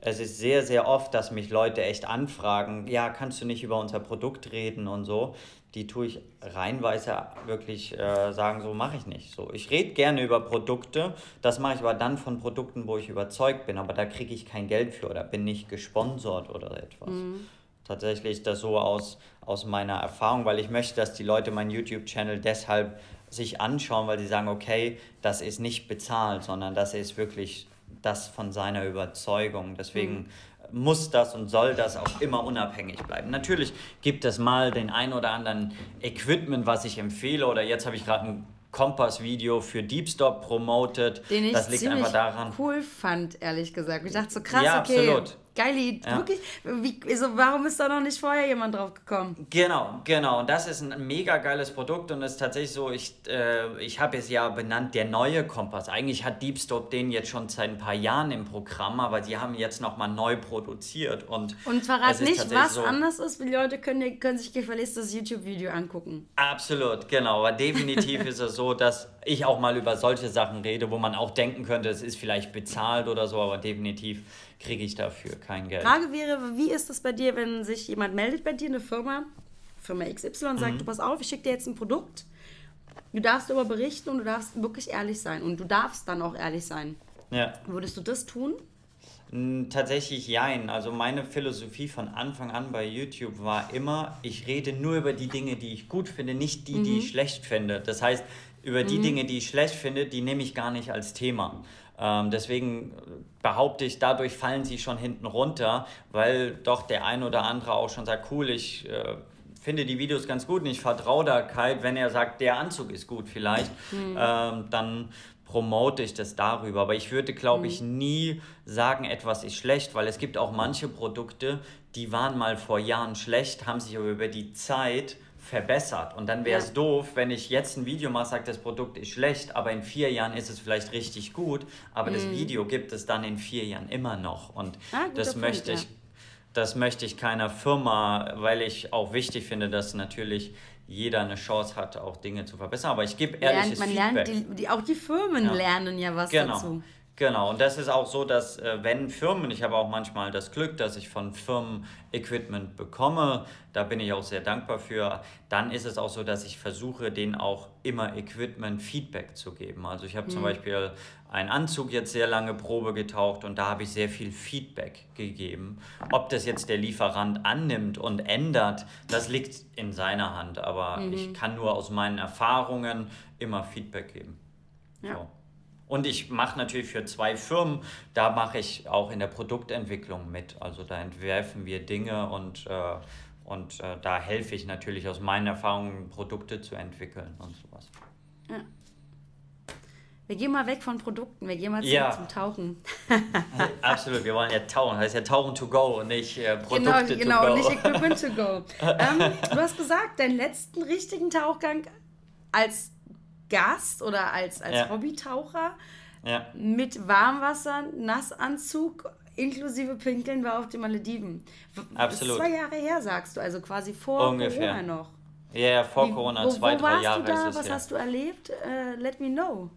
es ist sehr, sehr oft, dass mich Leute echt anfragen, ja, kannst du nicht über unser Produkt reden und so. Die tue ich reinweise wirklich äh, sagen, so mache ich nicht. So, ich rede gerne über Produkte, das mache ich aber dann von Produkten, wo ich überzeugt bin, aber da kriege ich kein Geld für oder bin nicht gesponsert oder etwas. Mhm tatsächlich das so aus, aus meiner Erfahrung, weil ich möchte, dass die Leute meinen YouTube-Channel deshalb sich anschauen, weil sie sagen, okay, das ist nicht bezahlt, sondern das ist wirklich das von seiner Überzeugung. Deswegen mhm. muss das und soll das auch immer unabhängig bleiben. Natürlich gibt es mal den ein oder anderen Equipment, was ich empfehle, oder jetzt habe ich gerade ein Kompass-Video für Deepstop promotet. Den ich das liegt einfach daran. cool fand, ehrlich gesagt. Ich dachte so krass, ja, okay. Absolut. Geil, ja. wirklich. Wie, also warum ist da noch nicht vorher jemand drauf gekommen? Genau, genau. Und das ist ein mega geiles Produkt und es ist tatsächlich so, ich, äh, ich habe es ja benannt, der neue Kompass. Eigentlich hat Deepstop den jetzt schon seit ein paar Jahren im Programm, aber die haben jetzt nochmal neu produziert. Und, und verrat nicht, was so, anders ist. Die Leute können, können sich gefälligst das YouTube-Video angucken. Absolut, genau. Aber definitiv <laughs> ist es so, dass ich auch mal über solche Sachen rede, wo man auch denken könnte, es ist vielleicht bezahlt oder so, aber definitiv kriege ich dafür kein Geld. Frage wäre, wie ist es bei dir, wenn sich jemand meldet bei dir, eine Firma, Firma XY, und sagt, mhm. du pass auf, ich schicke dir jetzt ein Produkt, du darfst darüber berichten und du darfst wirklich ehrlich sein und du darfst dann auch ehrlich sein. Ja. Würdest du das tun? Tatsächlich jein. Also meine Philosophie von Anfang an bei YouTube war immer, ich rede nur über die Dinge, die ich gut finde, nicht die, mhm. die ich schlecht finde. Das heißt, über die mhm. Dinge, die ich schlecht finde, die nehme ich gar nicht als Thema. Ähm, deswegen behaupte ich, dadurch fallen sie schon hinten runter, weil doch der ein oder andere auch schon sagt, cool, ich äh, finde die Videos ganz gut und ich vertraue da Kai, wenn er sagt, der Anzug ist gut vielleicht, mhm. ähm, dann promote ich das darüber. Aber ich würde, glaube ich, mhm. nie sagen, etwas ist schlecht, weil es gibt auch manche Produkte, die waren mal vor Jahren schlecht, haben sich aber über die Zeit verbessert. Und dann wäre es ja. doof, wenn ich jetzt ein Video mache, sage, das Produkt ist schlecht, aber in vier Jahren ist es vielleicht richtig gut, aber mm. das mhm. Video gibt es dann in vier Jahren immer noch. Und ah, das Punkt, möchte ich. Ja. Das möchte ich keiner Firma, weil ich auch wichtig finde, dass natürlich jeder eine Chance hat, auch Dinge zu verbessern. Aber ich gebe ehrliches lernt, man Feedback. Lernt die, die, auch die Firmen ja. lernen ja was genau. dazu. Genau, und das ist auch so, dass äh, wenn Firmen, ich habe auch manchmal das Glück, dass ich von Firmen Equipment bekomme, da bin ich auch sehr dankbar für, dann ist es auch so, dass ich versuche, denen auch immer Equipment Feedback zu geben. Also ich habe mhm. zum Beispiel einen Anzug jetzt sehr lange Probe getaucht und da habe ich sehr viel Feedback gegeben. Ob das jetzt der Lieferant annimmt und ändert, das liegt in seiner Hand, aber mhm. ich kann nur aus meinen Erfahrungen immer Feedback geben. Ja. So. Und ich mache natürlich für zwei Firmen, da mache ich auch in der Produktentwicklung mit. Also da entwerfen wir Dinge und, äh, und äh, da helfe ich natürlich aus meinen Erfahrungen, Produkte zu entwickeln und sowas. Ja. Wir gehen mal weg von Produkten, wir gehen mal ja. zum Tauchen. <laughs> Absolut, wir wollen ja tauchen. Das heißt ja Tauchen to go und nicht äh, Produkte genau, genau, to go. Genau, nicht Equipment to go. <laughs> ähm, du hast gesagt, deinen letzten richtigen Tauchgang als Gast oder als, als ja. Hobbytaucher ja. mit Warmwasser, Nassanzug inklusive Pinkeln war auf den Malediven. Absolut. Zwei Jahre her, sagst du, also quasi vor Ungefähr. Corona noch. Ja, ja vor Wie, Corona, wo, zwei, wo drei Jahre du da? Was her. hast du erlebt? Uh, let me know.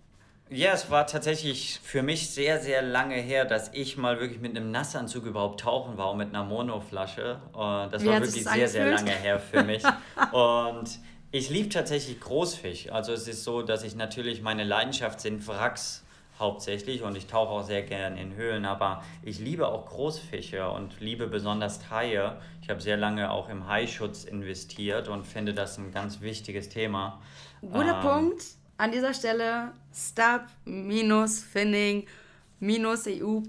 Ja, es war tatsächlich für mich sehr, sehr lange her, dass ich mal wirklich mit einem Nassanzug überhaupt tauchen war und mit einer Monoflasche. Und das Wie war wirklich sehr, sehr lange her für mich. <laughs> und ich liebe tatsächlich Großfisch. Also es ist so, dass ich natürlich meine Leidenschaft sind Wracks hauptsächlich und ich tauche auch sehr gern in Höhlen, aber ich liebe auch Großfische und liebe besonders Haie. Ich habe sehr lange auch im Haischutz investiert und finde das ein ganz wichtiges Thema. Guter ähm, Punkt. An dieser Stelle stop minus finning minus EU.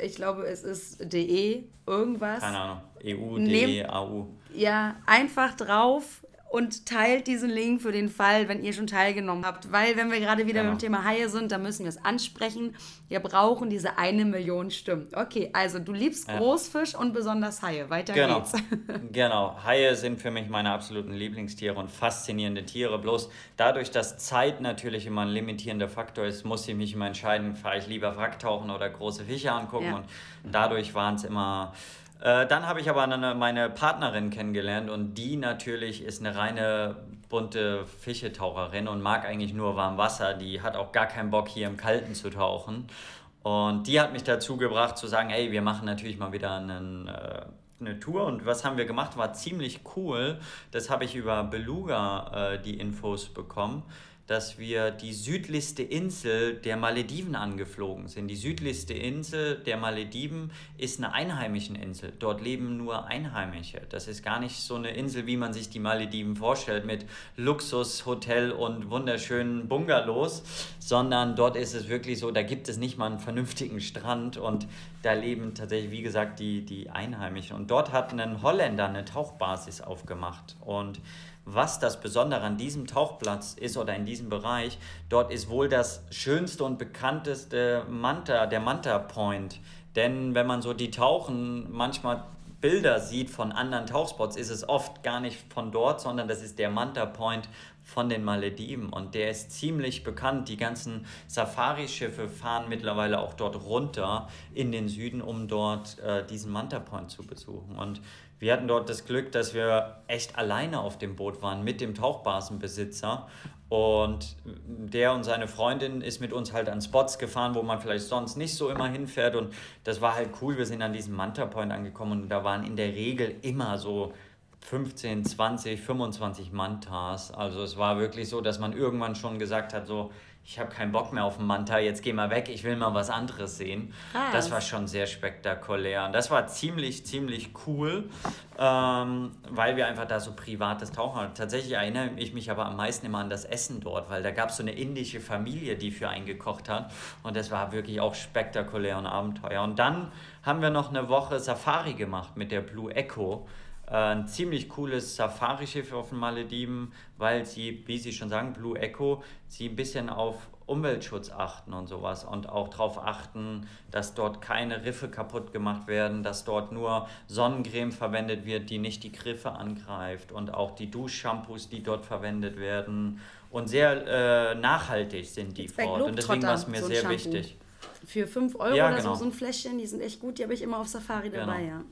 Ich glaube, es ist de irgendwas. Keine Ahnung. EU, de, AU. Ja, einfach drauf und teilt diesen Link für den Fall, wenn ihr schon teilgenommen habt. Weil, wenn wir gerade wieder genau. beim Thema Haie sind, da müssen wir es ansprechen. Wir brauchen diese eine Million Stimmen. Okay, also du liebst ja. Großfisch und besonders Haie. Weiter genau. geht's. <laughs> genau. Haie sind für mich meine absoluten Lieblingstiere und faszinierende Tiere. Bloß dadurch, dass Zeit natürlich immer ein limitierender Faktor ist, muss ich mich immer entscheiden, fahre ich lieber Wracktauchen oder große Fische angucken. Ja. Und dadurch waren es immer äh, dann habe ich aber eine, meine Partnerin kennengelernt und die natürlich ist eine reine bunte Fischetaucherin und mag eigentlich nur warm Wasser. Die hat auch gar keinen Bock hier im Kalten zu tauchen. Und die hat mich dazu gebracht zu sagen, hey, wir machen natürlich mal wieder einen, äh, eine Tour. Und was haben wir gemacht? War ziemlich cool. Das habe ich über Beluga äh, die Infos bekommen dass wir die südlichste Insel der Malediven angeflogen sind. Die südlichste Insel der Malediven ist eine einheimische Insel. Dort leben nur Einheimische. Das ist gar nicht so eine Insel, wie man sich die Malediven vorstellt, mit Luxushotel und wunderschönen Bungalows, sondern dort ist es wirklich so, da gibt es nicht mal einen vernünftigen Strand und da leben tatsächlich, wie gesagt, die, die Einheimischen. Und dort hat ein Holländer eine Tauchbasis aufgemacht und was das Besondere an diesem Tauchplatz ist oder in diesem Bereich. Dort ist wohl das schönste und bekannteste Manta, der Manta Point. Denn wenn man so die Tauchen manchmal Bilder sieht von anderen Tauchspots, ist es oft gar nicht von dort, sondern das ist der Manta Point von den Malediven und der ist ziemlich bekannt. Die ganzen Safari-Schiffe fahren mittlerweile auch dort runter in den Süden, um dort äh, diesen Manta Point zu besuchen. Und wir hatten dort das Glück, dass wir echt alleine auf dem Boot waren mit dem Tauchbasenbesitzer. Und der und seine Freundin ist mit uns halt an Spots gefahren, wo man vielleicht sonst nicht so immer hinfährt. Und das war halt cool. Wir sind an diesem Manta Point angekommen und da waren in der Regel immer so 15, 20, 25 Mantas. Also es war wirklich so, dass man irgendwann schon gesagt hat, so, ich habe keinen Bock mehr auf den Manta, jetzt geh mal weg, ich will mal was anderes sehen. Krass. Das war schon sehr spektakulär. Und das war ziemlich, ziemlich cool, ähm, weil wir einfach da so privates Tauchen hatten. Tatsächlich erinnere ich mich aber am meisten immer an das Essen dort, weil da gab es so eine indische Familie, die für einen gekocht hat. Und das war wirklich auch spektakulär und Abenteuer. Und dann haben wir noch eine Woche Safari gemacht mit der Blue Echo. Äh, ein ziemlich cooles Safari-Schiff auf den Malediven, weil sie, wie Sie schon sagen, Blue Echo, sie ein bisschen auf Umweltschutz achten und sowas und auch darauf achten, dass dort keine Riffe kaputt gemacht werden, dass dort nur Sonnencreme verwendet wird, die nicht die Griffe angreift und auch die Duschshampoos, die dort verwendet werden und sehr äh, nachhaltig sind die fort. Und deswegen war es mir so sehr Shampoo. wichtig. Für 5 Euro ja, oder genau. so, so ein Fläschchen, die sind echt gut, die habe ich immer auf Safari genau. dabei, ja.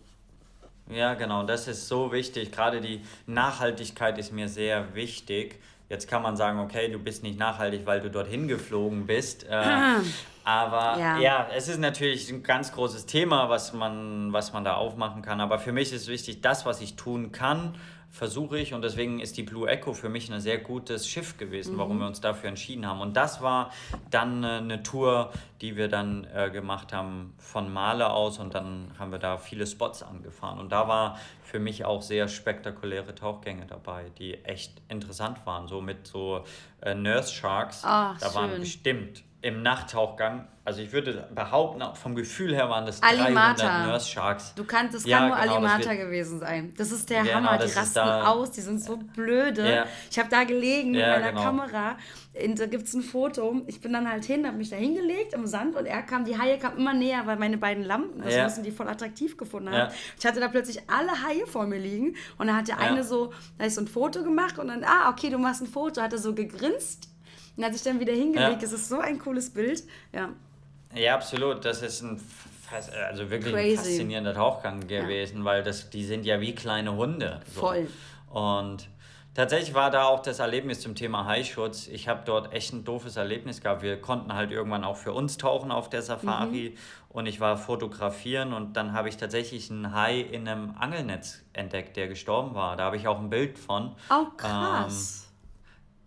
Ja, genau, das ist so wichtig. Gerade die Nachhaltigkeit ist mir sehr wichtig. Jetzt kann man sagen, okay, du bist nicht nachhaltig, weil du dorthin geflogen bist. Äh, <laughs> aber ja. ja. es ist natürlich ein ganz großes Thema, was man, was man da aufmachen kann. Aber für mich ist wichtig, das, was ich tun kann versuche ich und deswegen ist die Blue Echo für mich ein sehr gutes Schiff gewesen, mhm. warum wir uns dafür entschieden haben. Und das war dann äh, eine Tour, die wir dann äh, gemacht haben von Male aus und dann haben wir da viele Spots angefahren. Und da war für mich auch sehr spektakuläre Tauchgänge dabei, die echt interessant waren, so mit so äh, Nurse Sharks. Ach, da schön. waren bestimmt im Nachttauchgang, also ich würde behaupten, vom Gefühl her waren das Alimata. 300 Nurse Sharks. Du kannst, das kann ja, nur genau, Alimata gewesen sein. Das ist der genau, Hammer, die rasten aus, die sind so blöde. Ja. Ich habe da gelegen ja, mit meiner genau. Kamera, und da gibt es ein Foto. Ich bin dann halt hin, habe mich da hingelegt im Sand und er kam, die Haie kamen immer näher, weil meine beiden Lampen, das müssen die voll attraktiv gefunden haben. Ich hatte da plötzlich alle Haie vor mir liegen und dann hat der eine so, da ist so ein Foto gemacht und dann, ah, okay, du machst ein Foto, hat er so gegrinst und hat sich dann wieder hingelegt. Ja. Das ist so ein cooles Bild. Ja. Ja, absolut. Das ist ein also wirklich Crazy. ein faszinierender Tauchgang gewesen, ja. weil das, die sind ja wie kleine Hunde. So. Voll. Und tatsächlich war da auch das Erlebnis zum Thema Haischutz. Ich habe dort echt ein doofes Erlebnis gehabt. Wir konnten halt irgendwann auch für uns tauchen auf der Safari mhm. und ich war fotografieren und dann habe ich tatsächlich einen Hai in einem Angelnetz entdeckt, der gestorben war. Da habe ich auch ein Bild von. Oh, krass. Ähm,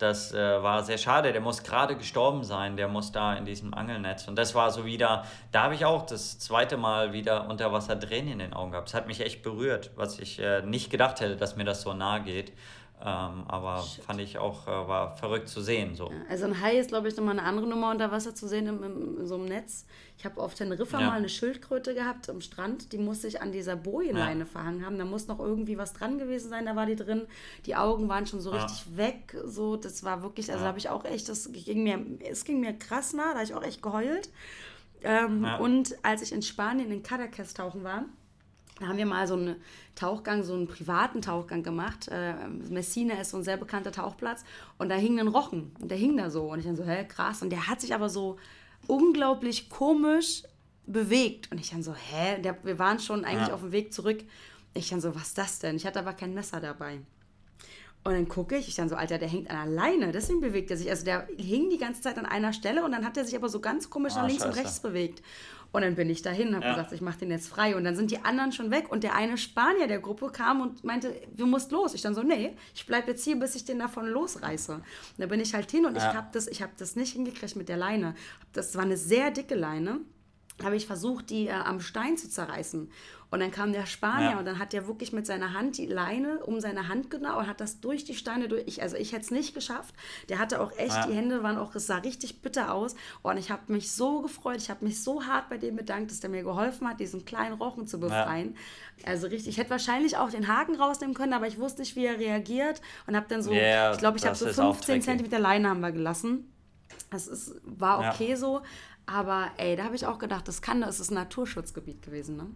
das äh, war sehr schade. Der muss gerade gestorben sein. Der muss da in diesem Angelnetz. Und das war so wieder, da habe ich auch das zweite Mal wieder unter Wasser Tränen in den Augen gehabt. Es hat mich echt berührt, was ich äh, nicht gedacht hätte, dass mir das so nahe geht. Ähm, aber Shit. fand ich auch, äh, war verrückt zu sehen. So. also ein Hai ist, glaube ich, nochmal eine andere Nummer unter Wasser zu sehen im, im, in so einem Netz. Ich habe auf Teneriffa ja. mal eine Schildkröte gehabt am Strand, die musste ich an dieser Bojenleine ja. verhangen haben. Da muss noch irgendwie was dran gewesen sein, da war die drin. Die Augen waren schon so ja. richtig weg. So, das war wirklich, also habe ich auch echt, das ging mir, es ging mir krass nah, da habe ich auch echt geheult. Ähm, und als ich in Spanien in Caracas tauchen war, da haben wir mal so einen Tauchgang, so einen privaten Tauchgang gemacht. Äh, Messina ist so ein sehr bekannter Tauchplatz und da hing ein Rochen und der hing da so und ich dann so, hä, krass. Und der hat sich aber so unglaublich komisch bewegt und ich dann so, hä, der, wir waren schon eigentlich ja. auf dem Weg zurück. Ich dann so, was ist das denn? Ich hatte aber kein Messer dabei. Und dann gucke ich, ich dann so, Alter, der hängt an der Leine, deswegen bewegt er sich. Also der hing die ganze Zeit an einer Stelle und dann hat er sich aber so ganz komisch oh, nach links Scheiße. und rechts bewegt. Und dann bin ich dahin, habe ja. gesagt, ich mache den jetzt frei. Und dann sind die anderen schon weg. Und der eine Spanier der Gruppe kam und meinte, du musst los. Ich dann so, nee, ich bleibe jetzt hier, bis ich den davon losreiße. Und da bin ich halt hin und ja. ich habe das, hab das nicht hingekriegt mit der Leine. Das war eine sehr dicke Leine habe ich versucht, die äh, am Stein zu zerreißen. Und dann kam der Spanier ja. und dann hat der wirklich mit seiner Hand die Leine um seine Hand genau und hat das durch die Steine durch. Ich, also ich hätte es nicht geschafft. Der hatte auch echt, ja. die Hände waren auch, es sah richtig bitter aus. Und ich habe mich so gefreut, ich habe mich so hart bei dem bedankt, dass der mir geholfen hat, diesen kleinen Rochen zu befreien. Ja. Also richtig, ich hätte wahrscheinlich auch den Haken rausnehmen können, aber ich wusste nicht, wie er reagiert und habe dann so, yeah, ich glaube, ich habe so 15 Zentimeter Leine haben wir gelassen. Das ist, war okay so, aber ey, da habe ich auch gedacht, das kann, das ist ein Naturschutzgebiet gewesen, ne?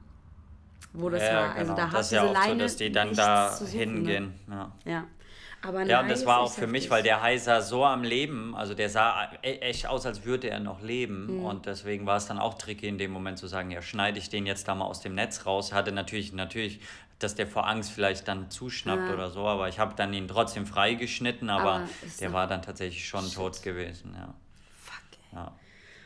wo das ja, war. Also genau. da hat diese ja Leine so, dass die dann da ne? hingehen. Ne? Ja. ja. Aber ja, und das war auch für heftig. mich, weil der Hai sah so am Leben, also der sah e-, echt aus, als würde er noch leben. Mhm. Und deswegen war es dann auch tricky in dem Moment zu sagen, ja, schneide ich den jetzt da mal aus dem Netz raus. Hatte natürlich, natürlich, dass der vor Angst vielleicht dann zuschnappt ja. oder so, aber ich habe dann ihn trotzdem freigeschnitten, aber, aber der war dann tatsächlich schon Shit. tot gewesen, ja. Fuck. Ey. Ja,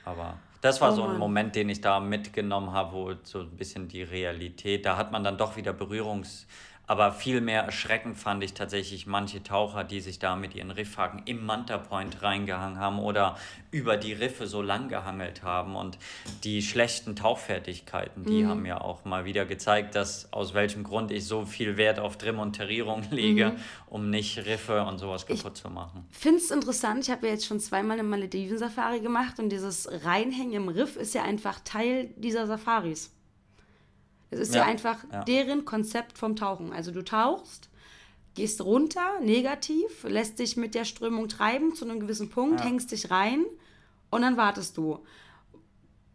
aber das war oh so ein Moment, den ich da mitgenommen habe, wo so ein bisschen die Realität, da hat man dann doch wieder Berührungs- aber viel mehr erschreckend fand ich tatsächlich manche Taucher, die sich da mit ihren Riffhaken im Manta Point reingehangen haben oder über die Riffe so lang gehangelt haben. Und die schlechten Tauchfertigkeiten, die mhm. haben ja auch mal wieder gezeigt, dass aus welchem Grund ich so viel Wert auf Demonterierung <laughs> lege, mhm. um nicht Riffe und sowas kaputt ich zu machen. Ich finde es interessant. Ich habe ja jetzt schon zweimal eine Malediven-Safari gemacht und dieses Reinhängen im Riff ist ja einfach Teil dieser Safaris. Es ist ja, ja einfach ja. deren Konzept vom Tauchen. Also du tauchst, gehst runter, negativ, lässt dich mit der Strömung treiben zu einem gewissen Punkt, ja. hängst dich rein und dann wartest du.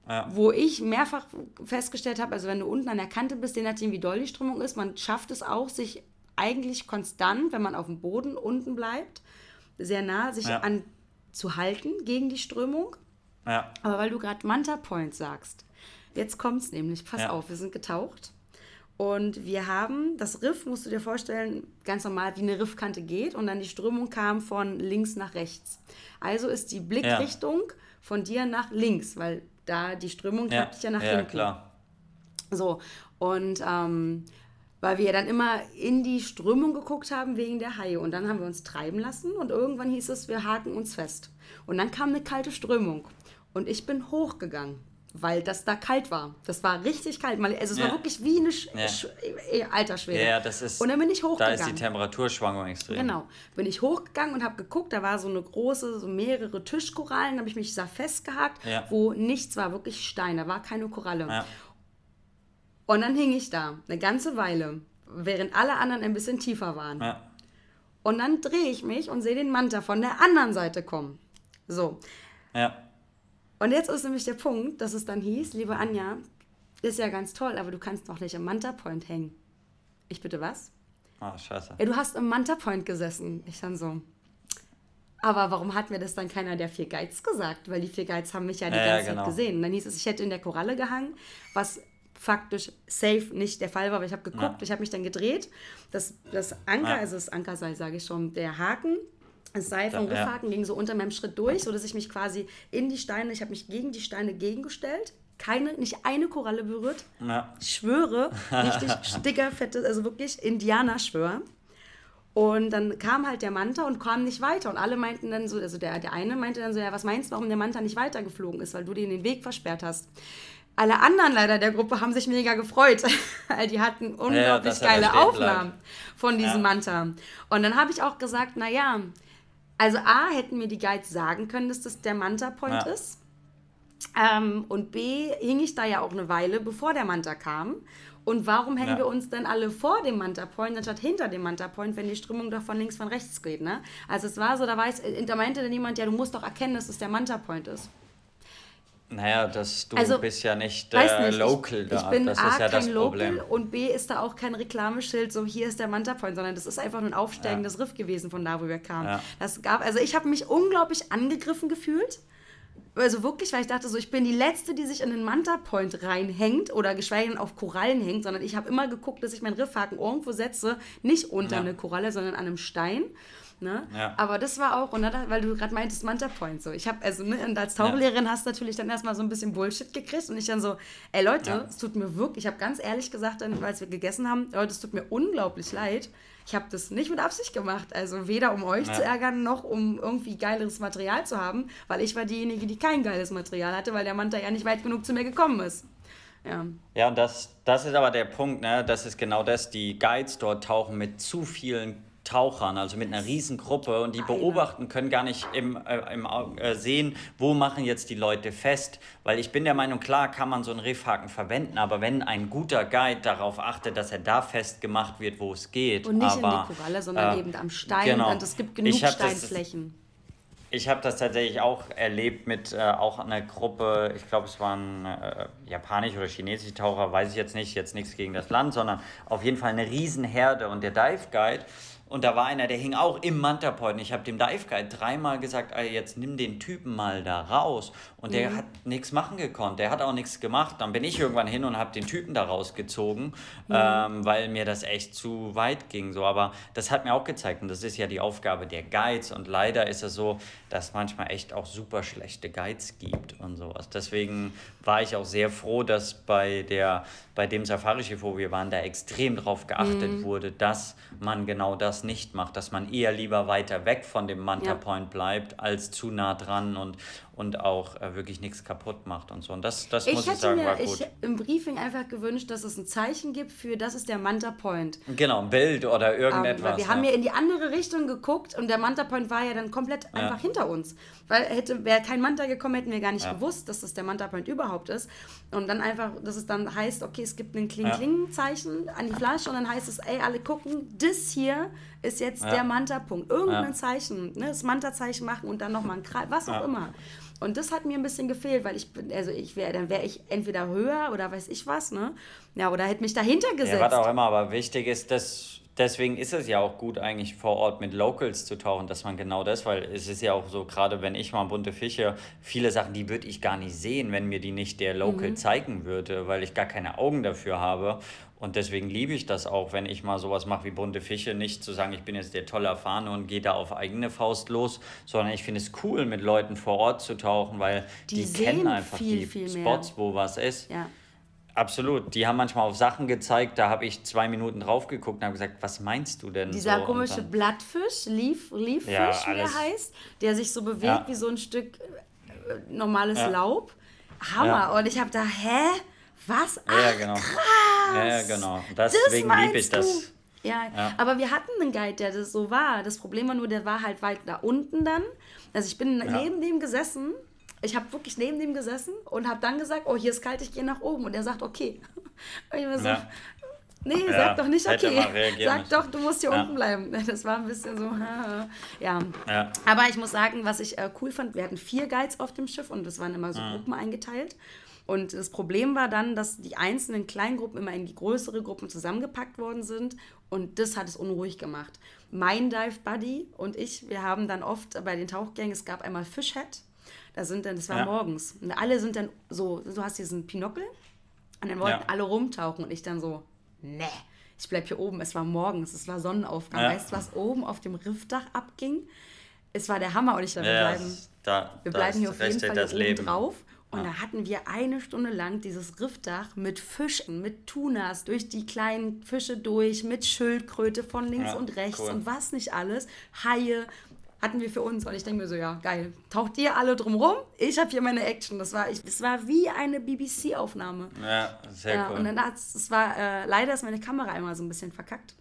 Ja. Wo ich mehrfach festgestellt habe, also wenn du unten an der Kante bist, je nachdem wie doll die Strömung ist, man schafft es auch, sich eigentlich konstant, wenn man auf dem Boden unten bleibt, sehr nah sich ja. an zu halten gegen die Strömung. Ja. Aber weil du gerade Manta Point sagst, jetzt kommt es nämlich, pass ja. auf, wir sind getaucht und wir haben, das Riff, musst du dir vorstellen, ganz normal wie eine Riffkante geht und dann die Strömung kam von links nach rechts. Also ist die Blickrichtung ja. von dir nach links, weil da die Strömung ja. dich ja nach ja, hinten. klar. So, und ähm, weil wir dann immer in die Strömung geguckt haben wegen der Haie und dann haben wir uns treiben lassen und irgendwann hieß es, wir haken uns fest. Und dann kam eine kalte Strömung und ich bin hochgegangen weil das da kalt war. Das war richtig kalt. Also es ja. war wirklich wie eine Sch ja. Sch äh, alter Schwede. Ja, das ist. Und dann bin ich hochgegangen. Da ist die Temperaturschwankung extrem. Genau. Bin ich hochgegangen und habe geguckt, da war so eine große, so mehrere Tischkorallen, habe ich mich da festgehakt, ja. wo nichts war, wirklich Stein, da war keine Koralle. Ja. Und dann hing ich da eine ganze Weile, während alle anderen ein bisschen tiefer waren. Ja. Und dann drehe ich mich und sehe den Manta von der anderen Seite kommen. So. Ja. Und jetzt ist nämlich der Punkt, dass es dann hieß, liebe Anja, ist ja ganz toll, aber du kannst noch nicht im Manta Point hängen. Ich bitte was? Ah, oh, scheiße. Ja, du hast im Manta Point gesessen. Ich dann so. Aber warum hat mir das dann keiner der vier Guides gesagt? Weil die vier Guides haben mich ja die ja, ganze ja, genau. Zeit gesehen. Und dann hieß es, ich hätte in der Koralle gehangen, was faktisch safe nicht der Fall war, aber ich habe geguckt, ja. ich habe mich dann gedreht. Das, das Anker, also das Ankerseil, sage ich schon, der Haken das Seil vom Riffhaken ging so unter meinem Schritt durch, sodass ich mich quasi in die Steine, ich habe mich gegen die Steine gegengestellt. Keine, nicht eine Koralle berührt. Ja. Ich schwöre, richtig <laughs> dicker, fettes, also wirklich Indianer-Schwör. Und dann kam halt der Manta und kam nicht weiter. Und alle meinten dann so, also der, der eine meinte dann so, ja, was meinst du, warum der Manta nicht weitergeflogen ist, weil du dir den Weg versperrt hast. Alle anderen leider der Gruppe haben sich mega gefreut, <laughs> weil die hatten unglaublich ja, geile Aufnahmen bleibt. von diesem ja. Manta. Und dann habe ich auch gesagt, naja, also A, hätten mir die Guides sagen können, dass das der Manta Point ja. ist. Ähm, und B, hing ich da ja auch eine Weile, bevor der Manta kam. Und warum hängen ja. wir uns denn alle vor dem Manta Point, anstatt hinter dem Manta Point, wenn die Strömung doch von links von rechts geht, ne? Also es war so, da, weiß, da meinte dann jemand, ja, du musst doch erkennen, dass es der Manta Point ist. Naja, das, du also, bist ja nicht, äh, nicht local ich, da. Ich bin das A, ist ja kein das Problem. Local und B ist da auch kein Reklameschild, so hier ist der Manta Point, sondern das ist einfach nur ein aufsteigendes ja. Riff gewesen, von da, wo wir kamen. Ja. Das gab, also ich habe mich unglaublich angegriffen gefühlt. Also wirklich, weil ich dachte so, ich bin die Letzte, die sich in den Manta Point reinhängt oder geschweige denn auf Korallen hängt, sondern ich habe immer geguckt, dass ich meinen Riffhaken irgendwo setze, nicht unter ja. eine Koralle, sondern an einem Stein. Ne? Ja. Aber das war auch, und dann, weil du gerade meintest, Manta Point so. Ich habe, also, ne, und als Tauchlehrerin ja. hast du natürlich dann erstmal so ein bisschen Bullshit gekriegt und ich dann so, ey Leute, ja. es tut mir wirklich, ich habe ganz ehrlich gesagt, dann, als wir gegessen haben, Leute, es tut mir unglaublich leid. Ich habe das nicht mit Absicht gemacht. Also weder um euch zu ärgern, noch um irgendwie geileres Material zu haben, weil ich war diejenige, die kein geiles Material hatte, weil der Manta ja nicht weit genug zu mir gekommen ist. Ja, ja und das, das ist aber der Punkt, ne? das ist genau das, die Guides dort tauchen mit zu vielen Tauchern, also mit einer riesen Gruppe und die beobachten können gar nicht im, äh, im äh, sehen, wo machen jetzt die Leute fest, weil ich bin der Meinung, klar kann man so einen Riffhaken verwenden, aber wenn ein guter Guide darauf achtet, dass er da festgemacht wird, wo es geht. Und nicht aber, in die Koralle, sondern äh, eben am Stein genau. und es gibt genug Steinflächen. Das, ich habe das tatsächlich auch erlebt mit äh, auch einer Gruppe, ich glaube, es waren äh, japanische oder chinesische Taucher, weiß ich jetzt nicht, jetzt nichts gegen das Land, sondern auf jeden Fall eine Riesenherde und der Dive Guide und da war einer, der hing auch im Manta Point. Ich habe dem Dive Guide dreimal gesagt, jetzt nimm den Typen mal da raus. Und der mhm. hat nichts machen gekonnt. Der hat auch nichts gemacht. Dann bin ich irgendwann hin und habe den Typen da rausgezogen, mhm. ähm, weil mir das echt zu weit ging. So. Aber das hat mir auch gezeigt, und das ist ja die Aufgabe der Guides. Und leider ist es so, dass manchmal echt auch super schlechte Guides gibt und sowas. Deswegen war ich auch sehr froh, dass bei, der, bei dem Safari-Schiff, wo wir waren, da extrem drauf geachtet mhm. wurde, dass man genau das nicht macht, dass man eher lieber weiter weg von dem Manta Point bleibt, als zu nah dran und, und auch äh, wirklich nichts kaputt macht und so. Und das, das ich muss ich sagen, mir, war gut. Ich im Briefing einfach gewünscht, dass es ein Zeichen gibt für, das ist der Manta Point. Genau, ein Bild oder irgendetwas. Um, wir ja. haben ja in die andere Richtung geguckt und der Manta Point war ja dann komplett ja. einfach hinter uns. Weil hätte, wäre kein Manta gekommen, hätten wir gar nicht ja. gewusst, dass das der Manta Point überhaupt ist. Und dann einfach, dass es dann heißt, okay, es gibt ein Kling-Kling-Zeichen an die Flasche und dann heißt es, ey, alle gucken, das hier ist jetzt der Manta-Punkt. Irgendein Zeichen, ne, das Manta-Zeichen machen und dann nochmal ein Kreis, was auch immer. Und das hat mir ein bisschen gefehlt, weil ich bin, also ich wäre, dann wäre ich entweder höher oder weiß ich was, ne? Ja, oder hätte mich dahinter gesetzt. Ja, was auch immer, aber wichtig ist, dass deswegen ist es ja auch gut, eigentlich vor Ort mit Locals zu tauchen, dass man genau das, weil es ist ja auch so, gerade wenn ich mal bunte Fische, viele Sachen, die würde ich gar nicht sehen, wenn mir die nicht der Local mhm. zeigen würde, weil ich gar keine Augen dafür habe. Und deswegen liebe ich das auch, wenn ich mal sowas mache wie bunte Fische, nicht zu sagen, ich bin jetzt der tolle Erfahrene und gehe da auf eigene Faust los, sondern ich finde es cool, mit Leuten vor Ort zu tauchen, weil die, die kennen einfach viel, die viel Spots, wo was ist. Ja. Absolut. Die haben manchmal auf Sachen gezeigt, da habe ich zwei Minuten drauf geguckt und habe gesagt, was meinst du denn? Dieser so? komische dann, Blattfisch, Leaf, Leaffish, ja, wie er heißt, der sich so bewegt ja. wie so ein Stück äh, normales ja. Laub. Hammer. Und ich habe da, hä? Was? Ach, ja, genau. krass. Ja, genau. Deswegen liebe ich das. Ja, ja, aber wir hatten einen Guide, der das so war. Das Problem war nur, der war halt weit da unten dann. Also ich bin neben dem gesessen ich habe wirklich neben dem gesessen und habe dann gesagt, oh, hier ist kalt, ich gehe nach oben. Und er sagt, okay. <laughs> Und ich war so, ja. nee, ja, sag doch nicht okay. Sag doch, du musst hier ja. unten bleiben. <laughs> Das war ein bisschen so, ja. ja. Aber ich muss sagen, was ich äh, cool fand, wir hatten vier Guides auf dem Schiff und das waren immer so mhm. Gruppen eingeteilt. Und das Problem war dann, dass die einzelnen Kleingruppen immer in die größere Gruppen zusammengepackt worden sind. Und das hat es unruhig gemacht. Mein Dive Buddy und ich, wir haben dann oft bei den Tauchgängen, es gab einmal Fishhead da sind dann, das war ja. morgens. Und alle sind dann so, du hast diesen Pinokel und dann wollten ja. alle rumtauchen und ich dann so, ne, ich bleib hier oben. Es war morgens, es war Sonnenaufgang. Ja. Weißt du, was oben auf dem Rifftach abging? Es war der Hammer und ich dachte, wir bleiben, da, wir bleiben hier auf jeden Fall oben Leben. drauf. Und da hatten wir eine Stunde lang dieses Rifftach mit Fischen, mit Tunas, durch die kleinen Fische durch, mit Schildkröte von links ja, und rechts cool. und was nicht alles. Haie, hatten wir für uns. Und ich denke mir so, ja, geil. Taucht ihr alle drumrum? Ich habe hier meine Action. Das war, ich, das war wie eine BBC-Aufnahme. Ja, sehr ja, cool. Und dann hat es war, äh, leider ist meine Kamera einmal so ein bisschen verkackt.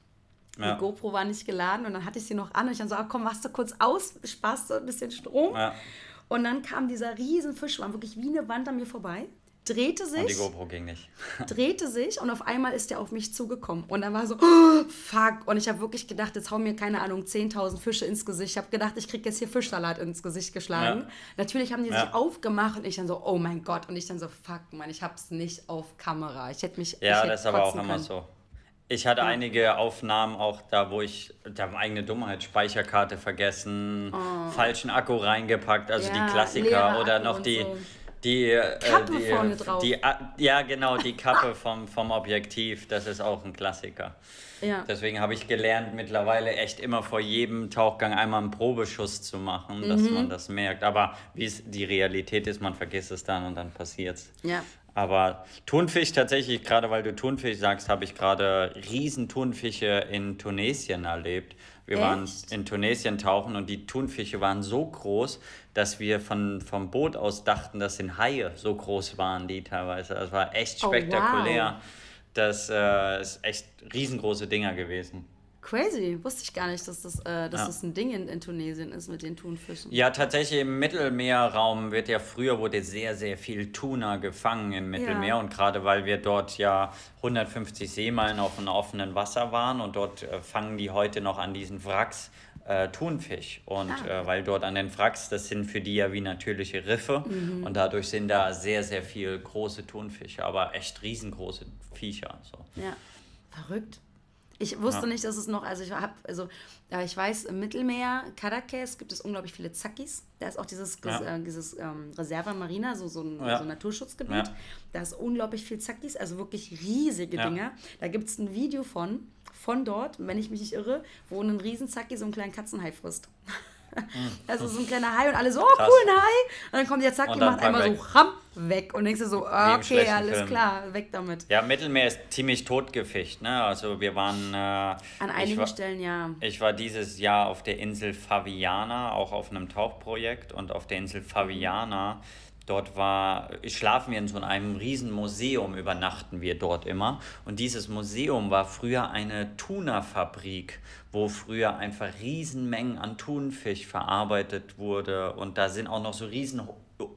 Ja. Die GoPro war nicht geladen und dann hatte ich sie noch an und ich dann so, ah, komm, machst du kurz aus, sparst du ein bisschen Strom. Ja. Und dann kam dieser riesen Fischschwarm wirklich wie eine Wand an mir vorbei drehte sich. Und die GoPro ging nicht. <laughs> drehte sich und auf einmal ist er auf mich zugekommen. Und dann war so, oh, fuck. Und ich habe wirklich gedacht, jetzt hauen mir, keine Ahnung, 10.000 Fische ins Gesicht. Ich habe gedacht, ich kriege jetzt hier Fischsalat ins Gesicht geschlagen. Ja. Natürlich haben die ja. sich aufgemacht und ich dann so, oh mein Gott. Und ich dann so, fuck, man, ich habe es nicht auf Kamera. Ich hätte mich. Ja, hätte das ist aber auch können. immer so. Ich hatte ja. einige Aufnahmen auch da, wo ich, da eigene Dummheit, Speicherkarte vergessen, oh. falschen Akku reingepackt, also die Klassiker oder noch die. So die äh, Kappe die, vorne drauf. Die, ja, genau, die Kappe vom, vom Objektiv, das ist auch ein Klassiker. Ja. Deswegen habe ich gelernt, mittlerweile echt immer vor jedem Tauchgang einmal einen Probeschuss zu machen, mhm. dass man das merkt. Aber wie es die Realität ist, man vergisst es dann und dann passiert es. Ja. Aber Thunfisch tatsächlich, gerade weil du Thunfisch sagst, habe ich gerade riesen Thunfische in Tunesien erlebt. Wir Echt? waren in Tunesien tauchen und die Thunfische waren so groß, dass wir von, vom Boot aus dachten, das sind Haie. So groß waren die teilweise. Das war echt spektakulär. Oh, wow. Das äh, ist echt riesengroße Dinger gewesen. Crazy, wusste ich gar nicht, dass das, äh, dass ja. das ein Ding in, in, Tunesien ist mit den Thunfischen. Ja, tatsächlich im Mittelmeerraum wird ja früher wurde sehr, sehr viel Tuna gefangen im Mittelmeer ja. und gerade weil wir dort ja 150 Seemeilen auf dem offenen Wasser waren und dort äh, fangen die heute noch an diesen Wracks äh, Thunfisch. Und ah. äh, weil dort an den Wracks, das sind für die ja wie natürliche Riffe mhm. und dadurch sind da sehr, sehr viel große Thunfische, aber echt riesengroße Viecher. So. Ja, verrückt. Ich wusste ja. nicht, dass es noch, also ich habe, also ich weiß, im Mittelmeer, Caracas, gibt es unglaublich viele Zackis. Da ist auch dieses, ja. äh, dieses ähm, Reserva Marina, so, so ein, ja. so ein Naturschutzgebiet. Da ist unglaublich viel Zackis, also wirklich riesige Dinger. Da gibt es ein Video von, von dort, wenn ich mich nicht irre, wo ein Riesenzacki so einen kleinen Katzenhai frisst. <laughs> Also so ein kleiner Hai und alle so, oh Krass. cool, ein Hai. Und dann kommt der Zack, die macht einmal weg. so ram weg und denkst du so, okay, alles Film. klar, weg damit. Ja, Mittelmeer ist ziemlich totgefischt, ne? Also wir waren... Äh, An einigen war, Stellen, ja. Ich war dieses Jahr auf der Insel Faviana, auch auf einem Tauchprojekt und auf der Insel Faviana Dort war, schlafen wir in so einem riesen Museum, übernachten wir dort immer. Und dieses Museum war früher eine Tuna-Fabrik, wo früher einfach Riesenmengen an Thunfisch verarbeitet wurde. Und da sind auch noch so riesen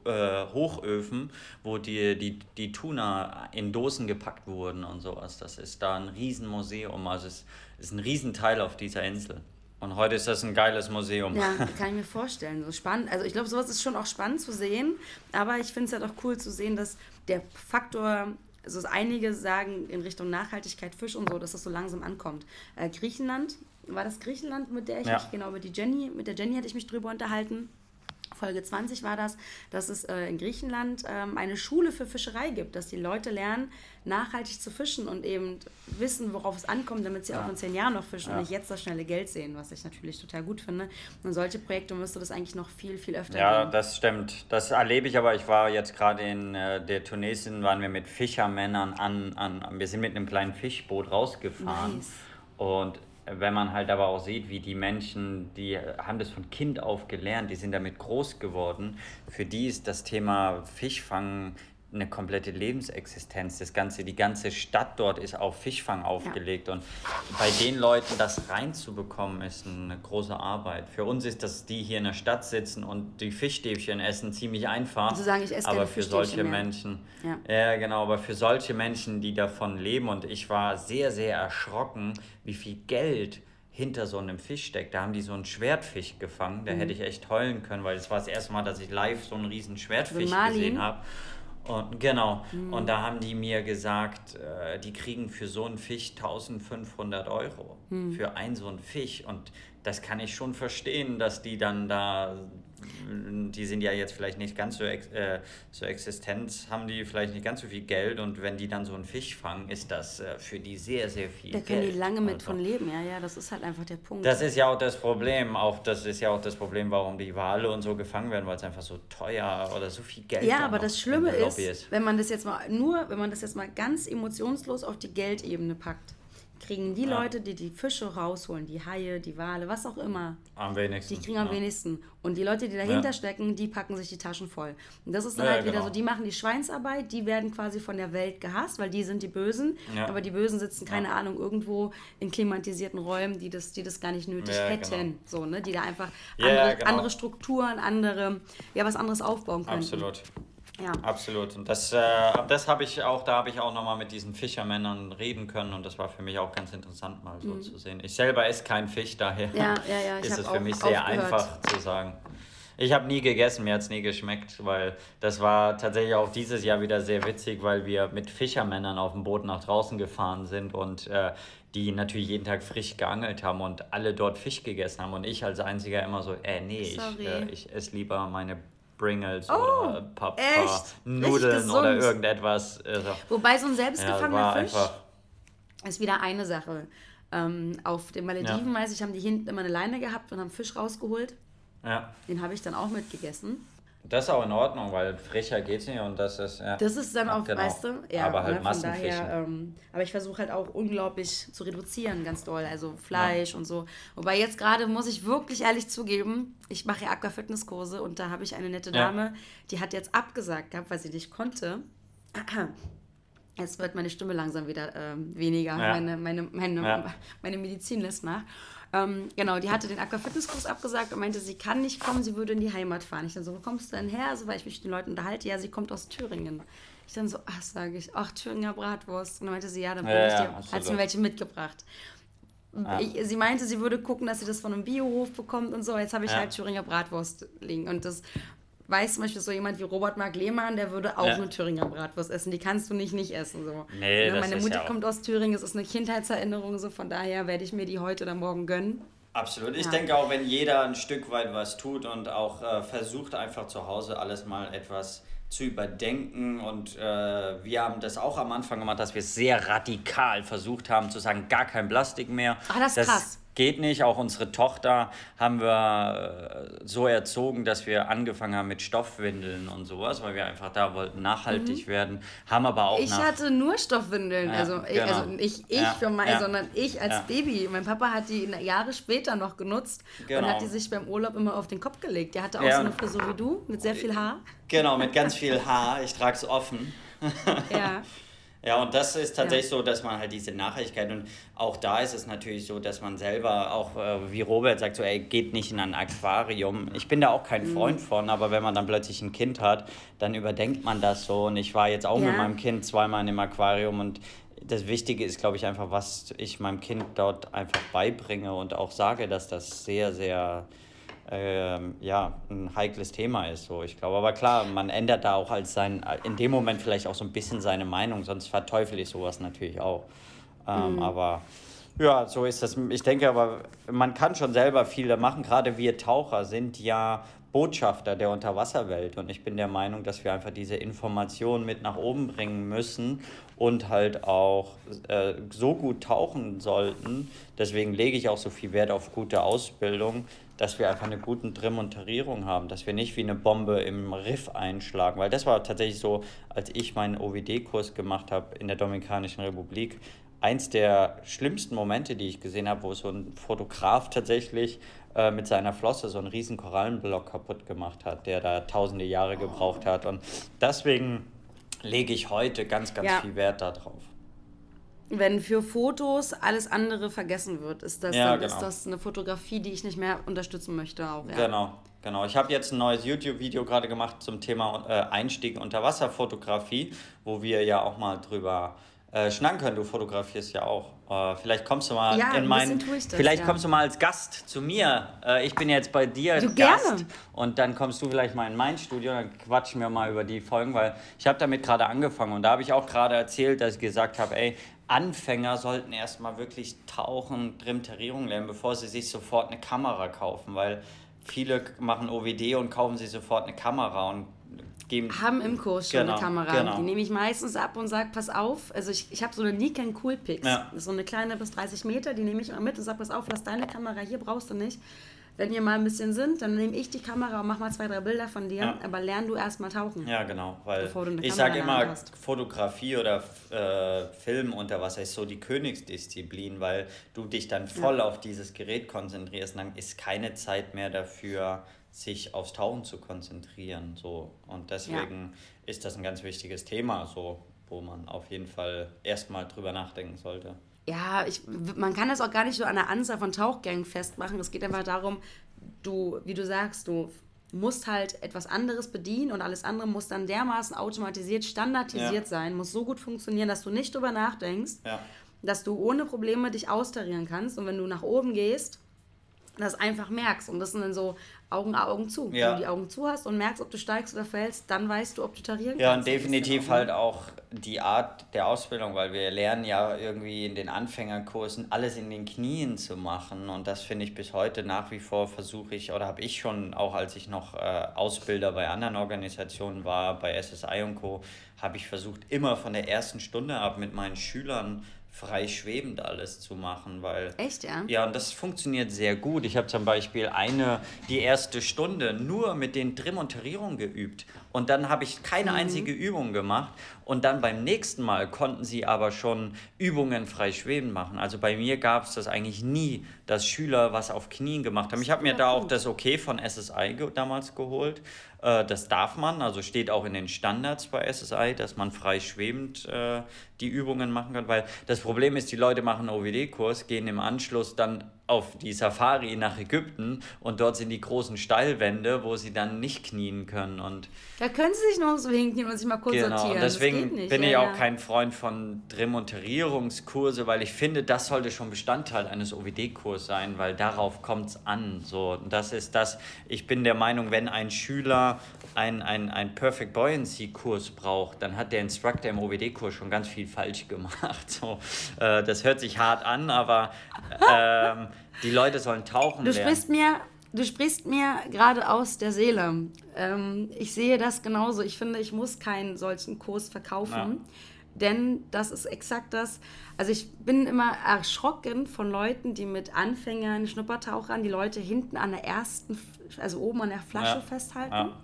äh, Hochöfen, wo die, die, die Tuna in Dosen gepackt wurden und sowas. Das ist da ein Riesenmuseum. Also es ist ein Riesenteil auf dieser Insel. Und heute ist das ein geiles Museum. Ja, <laughs> kann ich mir vorstellen. So spannend. Also ich glaube, sowas ist schon auch spannend zu sehen. Aber ich finde es halt auch cool zu sehen, dass der Faktor, also einige sagen in Richtung Nachhaltigkeit, Fisch und so, dass das so langsam ankommt. Äh, Griechenland, war das Griechenland, mit der ich ja. mich, genau, mit, die Jenny, mit der Jenny hatte ich mich drüber unterhalten. Folge 20 war das, dass es äh, in Griechenland ähm, eine Schule für Fischerei gibt, dass die Leute lernen, nachhaltig zu fischen und eben wissen, worauf es ankommt, damit sie ja. auch in zehn Jahren noch fischen ja. und nicht jetzt das schnelle Geld sehen, was ich natürlich total gut finde. Und solche Projekte müsste das eigentlich noch viel, viel öfter Ja, geben. das stimmt. Das erlebe ich aber. Ich war jetzt gerade in äh, der Tunesien, waren wir mit Fischermännern an, an, wir sind mit einem kleinen Fischboot rausgefahren. Nice. Und wenn man halt aber auch sieht, wie die Menschen, die haben das von Kind auf gelernt, die sind damit groß geworden, für die ist das Thema Fischfangen eine komplette Lebensexistenz. Das ganze, die ganze Stadt dort ist auf Fischfang aufgelegt. Ja. Und bei den Leuten das reinzubekommen, ist eine große Arbeit. Für uns ist das, die hier in der Stadt sitzen und die Fischstäbchen essen, ziemlich einfach. Also sagen, ich esse aber für solche mehr. Menschen, ja. ja genau, aber für solche Menschen, die davon leben, und ich war sehr, sehr erschrocken, wie viel Geld hinter so einem Fisch steckt. Da haben die so einen Schwertfisch gefangen. Da mhm. hätte ich echt heulen können, weil das war das erste Mal, dass ich live so einen riesen Schwertfisch gesehen habe. Und, genau. Mhm. Und da haben die mir gesagt, äh, die kriegen für so einen Fisch 1500 Euro. Mhm. Für einen so einen Fisch. Und das kann ich schon verstehen, dass die dann da die sind ja jetzt vielleicht nicht ganz so, äh, so Existenz, haben die vielleicht nicht ganz so viel Geld und wenn die dann so einen Fisch fangen, ist das äh, für die sehr, sehr viel Da können Geld. die lange mit also, von leben, ja, ja, das ist halt einfach der Punkt. Das ist ja auch das Problem, auch das ist ja auch das Problem, warum die Wale und so gefangen werden, weil es einfach so teuer oder so viel Geld Ja, aber das Schlimme ist, ist, wenn man das jetzt mal nur, wenn man das jetzt mal ganz emotionslos auf die Geldebene packt, kriegen die ja. Leute, die die Fische rausholen, die Haie, die Wale, was auch immer, am wenigsten. Die kriegen am ja. wenigsten. Und die Leute, die dahinter ja. stecken, die packen sich die Taschen voll. Und das ist dann halt wieder genau. so, die machen die Schweinsarbeit, die werden quasi von der Welt gehasst, weil die sind die Bösen. Aber die Bösen sitzen, keine Ahnung, irgendwo in klimatisierten Räumen, die das, die das gar nicht nötig hätten. Genau. So, ne? Die da einfach andere, genau. andere Strukturen, andere, ja, was anderes aufbauen können. Absolut. Ja. Absolut. Und das, äh, das habe ich auch, da habe ich auch nochmal mit diesen Fischermännern reden können und das war für mich auch ganz interessant mal so mhm. zu sehen. Ich selber esse kein Fisch, daher ja, ja, ja. <laughs> ist es für mich sehr aufgehört. einfach zu sagen. Ich habe nie gegessen, mir hat es nie geschmeckt, weil das war tatsächlich auch dieses Jahr wieder sehr witzig, weil wir mit Fischermännern auf dem Boot nach draußen gefahren sind und äh, die natürlich jeden Tag frisch geangelt haben und alle dort Fisch gegessen haben und ich als einziger immer so, äh, nee, Sorry. ich, äh, ich esse lieber meine Pringles oh, oder Papa Nudeln oder irgendetwas. Also, Wobei so ein selbstgefangener ja, Fisch ist wieder eine Sache. Ähm, auf den Malediven, ja. weiß ich, haben die hinten immer eine Leine gehabt und haben Fisch rausgeholt. Ja. Den habe ich dann auch mitgegessen. Das ist auch in Ordnung, weil frecher geht's nicht und das ist. Ja, das ist dann auch, genau. weißt du, ja, aber halt ne, Massenfischen. Daher, ähm, aber ich versuche halt auch unglaublich zu reduzieren, ganz doll. Also Fleisch ja. und so. Wobei jetzt gerade muss ich wirklich ehrlich zugeben, ich mache ja Aquafitnesskurse und da habe ich eine nette Dame, ja. die hat jetzt abgesagt gehabt, weil sie nicht konnte. <clears throat> Jetzt wird meine Stimme langsam wieder ähm, weniger. Meine, meine, meine, meine Medizin lässt nach. Ähm, genau, die hatte den Aquafitnesskurs abgesagt und meinte, sie kann nicht kommen, sie würde in die Heimat fahren. Ich dann so, wo kommst du denn her? Also, weil ich mich mit den Leuten unterhalte, ja, sie kommt aus Thüringen. Ich dann so, ach, sage ich, ach, Thüringer Bratwurst. Und dann meinte sie, ja, dann bringe ja, ich dir, ja, hat sie mir welche mitgebracht. Ja. Ich, sie meinte, sie würde gucken, dass sie das von einem Biohof bekommt und so. Jetzt habe ich ja. halt Thüringer Bratwurst liegen. Und das weiß zum Beispiel so jemand wie Robert Mark Lehmann, der würde auch ja. eine Thüringer Bratwurst essen. Die kannst du nicht nicht essen. So. Nee, ne? Meine Mutter ja kommt aus Thüringen, es ist eine Kindheitserinnerung, so von daher werde ich mir die heute oder morgen gönnen. Absolut. Ich ja. denke auch, wenn jeder ein Stück weit was tut und auch äh, versucht, einfach zu Hause alles mal etwas zu überdenken. Und äh, wir haben das auch am Anfang gemacht, dass wir sehr radikal versucht haben zu sagen, gar kein Plastik mehr. Ach, das ist das, krass geht nicht. Auch unsere Tochter haben wir äh, so erzogen, dass wir angefangen haben mit Stoffwindeln und sowas, weil wir einfach da wollten nachhaltig mhm. werden. Haben aber auch. Ich hatte nur Stoffwindeln. Ja, also, ich, also nicht ich ja, für Mai, ja, sondern ich als Baby. Mein Papa hat die Jahre später noch genutzt genau. und hat die sich beim Urlaub immer auf den Kopf gelegt. Der hatte auch so eine Frisur wie du, mit sehr viel Haar. Genau, mit ganz viel Haar. Ich trage es offen. ja. <laughs> Ja, und das ist tatsächlich ja. so, dass man halt diese Nachhaltigkeit und auch da ist es natürlich so, dass man selber auch, äh, wie Robert sagt, so, ey, geht nicht in ein Aquarium. Ich bin da auch kein mhm. Freund mhm. von, aber wenn man dann plötzlich ein Kind hat, dann überdenkt man das so. Und ich war jetzt auch ja. mit meinem Kind zweimal in dem Aquarium und das Wichtige ist, glaube ich, einfach, was ich meinem Kind dort einfach beibringe und auch sage, dass das sehr, sehr ähm, ja, ein heikles Thema ist. So. Ich glaube, aber klar, man ändert da auch als sein, in dem Moment vielleicht auch so ein bisschen seine Meinung, sonst verteufel ich sowas natürlich auch. Ähm, mhm. Aber ja, so ist das. Ich denke aber, man kann schon selber viel machen. Gerade wir Taucher sind ja Botschafter der Unterwasserwelt. Und ich bin der Meinung, dass wir einfach diese Informationen mit nach oben bringen müssen und halt auch äh, so gut tauchen sollten. Deswegen lege ich auch so viel Wert auf gute Ausbildung, dass wir einfach eine gute Demonterierung haben, dass wir nicht wie eine Bombe im Riff einschlagen. Weil das war tatsächlich so, als ich meinen OWD-Kurs gemacht habe in der Dominikanischen Republik, eins der schlimmsten Momente, die ich gesehen habe, wo so ein Fotograf tatsächlich äh, mit seiner Flosse so einen riesen Korallenblock kaputt gemacht hat, der da tausende Jahre gebraucht hat. Und deswegen lege ich heute ganz, ganz ja. viel Wert darauf wenn für Fotos alles andere vergessen wird, ist das, ja, dann, genau. ist das eine Fotografie, die ich nicht mehr unterstützen möchte. Auch, ja. Genau, genau. Ich habe jetzt ein neues YouTube-Video gerade gemacht zum Thema äh, Einstieg in Unterwasserfotografie, wo wir ja auch mal drüber äh, schnacken können. Du fotografierst ja auch. Äh, vielleicht kommst du mal ja, in meinen. Vielleicht ja. kommst du mal als Gast zu mir. Äh, ich bin jetzt bei dir du, Gast. Gerne. Und dann kommst du vielleicht mal in mein Studio. Dann quatschen wir mal über die Folgen, weil ich habe damit gerade angefangen. Und da habe ich auch gerade erzählt, dass ich gesagt habe, ey, Anfänger sollten erstmal wirklich tauchen, Trimterierung lernen, bevor sie sich sofort eine Kamera kaufen, weil viele machen OWD und kaufen sich sofort eine Kamera und geben. Haben im Kurs schon genau, eine Kamera. Genau. Die nehme ich meistens ab und sage, pass auf. Also ich, ich habe so eine Nikon Coolpix. Ja. So eine kleine bis 30 Meter, die nehme ich immer mit und sage, pass auf, lass deine Kamera hier, brauchst du nicht wenn wir mal ein bisschen sind, dann nehme ich die Kamera und mach mal zwei, drei Bilder von dir, ja. aber lern du erstmal tauchen. Ja, genau, weil ich sage immer, Fotografie oder äh, Film unter Wasser ist so die Königsdisziplin, weil du dich dann voll ja. auf dieses Gerät konzentrierst, dann ist keine Zeit mehr dafür, sich aufs Tauchen zu konzentrieren. So. Und deswegen ja. ist das ein ganz wichtiges Thema, so, wo man auf jeden Fall erstmal drüber nachdenken sollte ja, ich, man kann das auch gar nicht so an der Anzahl von Tauchgängen festmachen. Es geht einfach darum, du, wie du sagst, du musst halt etwas anderes bedienen und alles andere muss dann dermaßen automatisiert, standardisiert ja. sein, muss so gut funktionieren, dass du nicht drüber nachdenkst, ja. dass du ohne Probleme dich austarieren kannst. Und wenn du nach oben gehst, das einfach merkst. Und das sind dann so Augen, Augen zu. Ja. Wenn du die Augen zu hast und merkst, ob du steigst oder fällst, dann weißt du, ob du tarieren ja, kannst. Ja, und definitiv halt auch die Art der Ausbildung, weil wir lernen ja irgendwie in den Anfängerkursen alles in den Knien zu machen. Und das finde ich bis heute nach wie vor versuche ich, oder habe ich schon, auch als ich noch äh, Ausbilder bei anderen Organisationen war, bei SSI und Co., habe ich versucht, immer von der ersten Stunde ab mit meinen Schülern frei schwebend alles zu machen, weil echt ja ja und das funktioniert sehr gut. Ich habe zum Beispiel eine die erste Stunde nur mit den Demonterierungen geübt und dann habe ich keine mhm. einzige Übung gemacht und dann beim nächsten Mal konnten sie aber schon Übungen frei schwebend machen. Also bei mir gab es das eigentlich nie, dass Schüler was auf Knien gemacht haben. Ich habe mir da auch das Okay von SSI damals geholt. Äh, das darf man, also steht auch in den Standards bei SSI, dass man frei schwebend äh, die Übungen machen kann, weil das Problem ist, die Leute machen einen OWD-Kurs, gehen im Anschluss dann auf die Safari nach Ägypten und dort sind die großen Steilwände, wo sie dann nicht knien können. Und da können sie sich noch so hinknien und sich mal kurz genau, sortieren. Deswegen bin ich ja, auch ja. kein Freund von Demonterierungskurse, weil ich finde, das sollte schon Bestandteil eines OWD-Kurses sein, weil darauf kommt es an. So, und das ist das, ich bin der Meinung, wenn ein Schüler einen ein Perfect Buoyancy-Kurs braucht, dann hat der Instructor im OWD-Kurs schon ganz viel falsch gemacht. <laughs> So, äh, das hört sich hart an, aber ähm, die Leute sollen tauchen du lernen. Sprichst mir, du sprichst mir gerade aus der Seele. Ähm, ich sehe das genauso. Ich finde, ich muss keinen solchen Kurs verkaufen. Ja. Denn das ist exakt das. Also ich bin immer erschrocken von Leuten, die mit Anfängern, Schnuppertauchern, die Leute hinten an der ersten, also oben an der Flasche ja. festhalten. Ja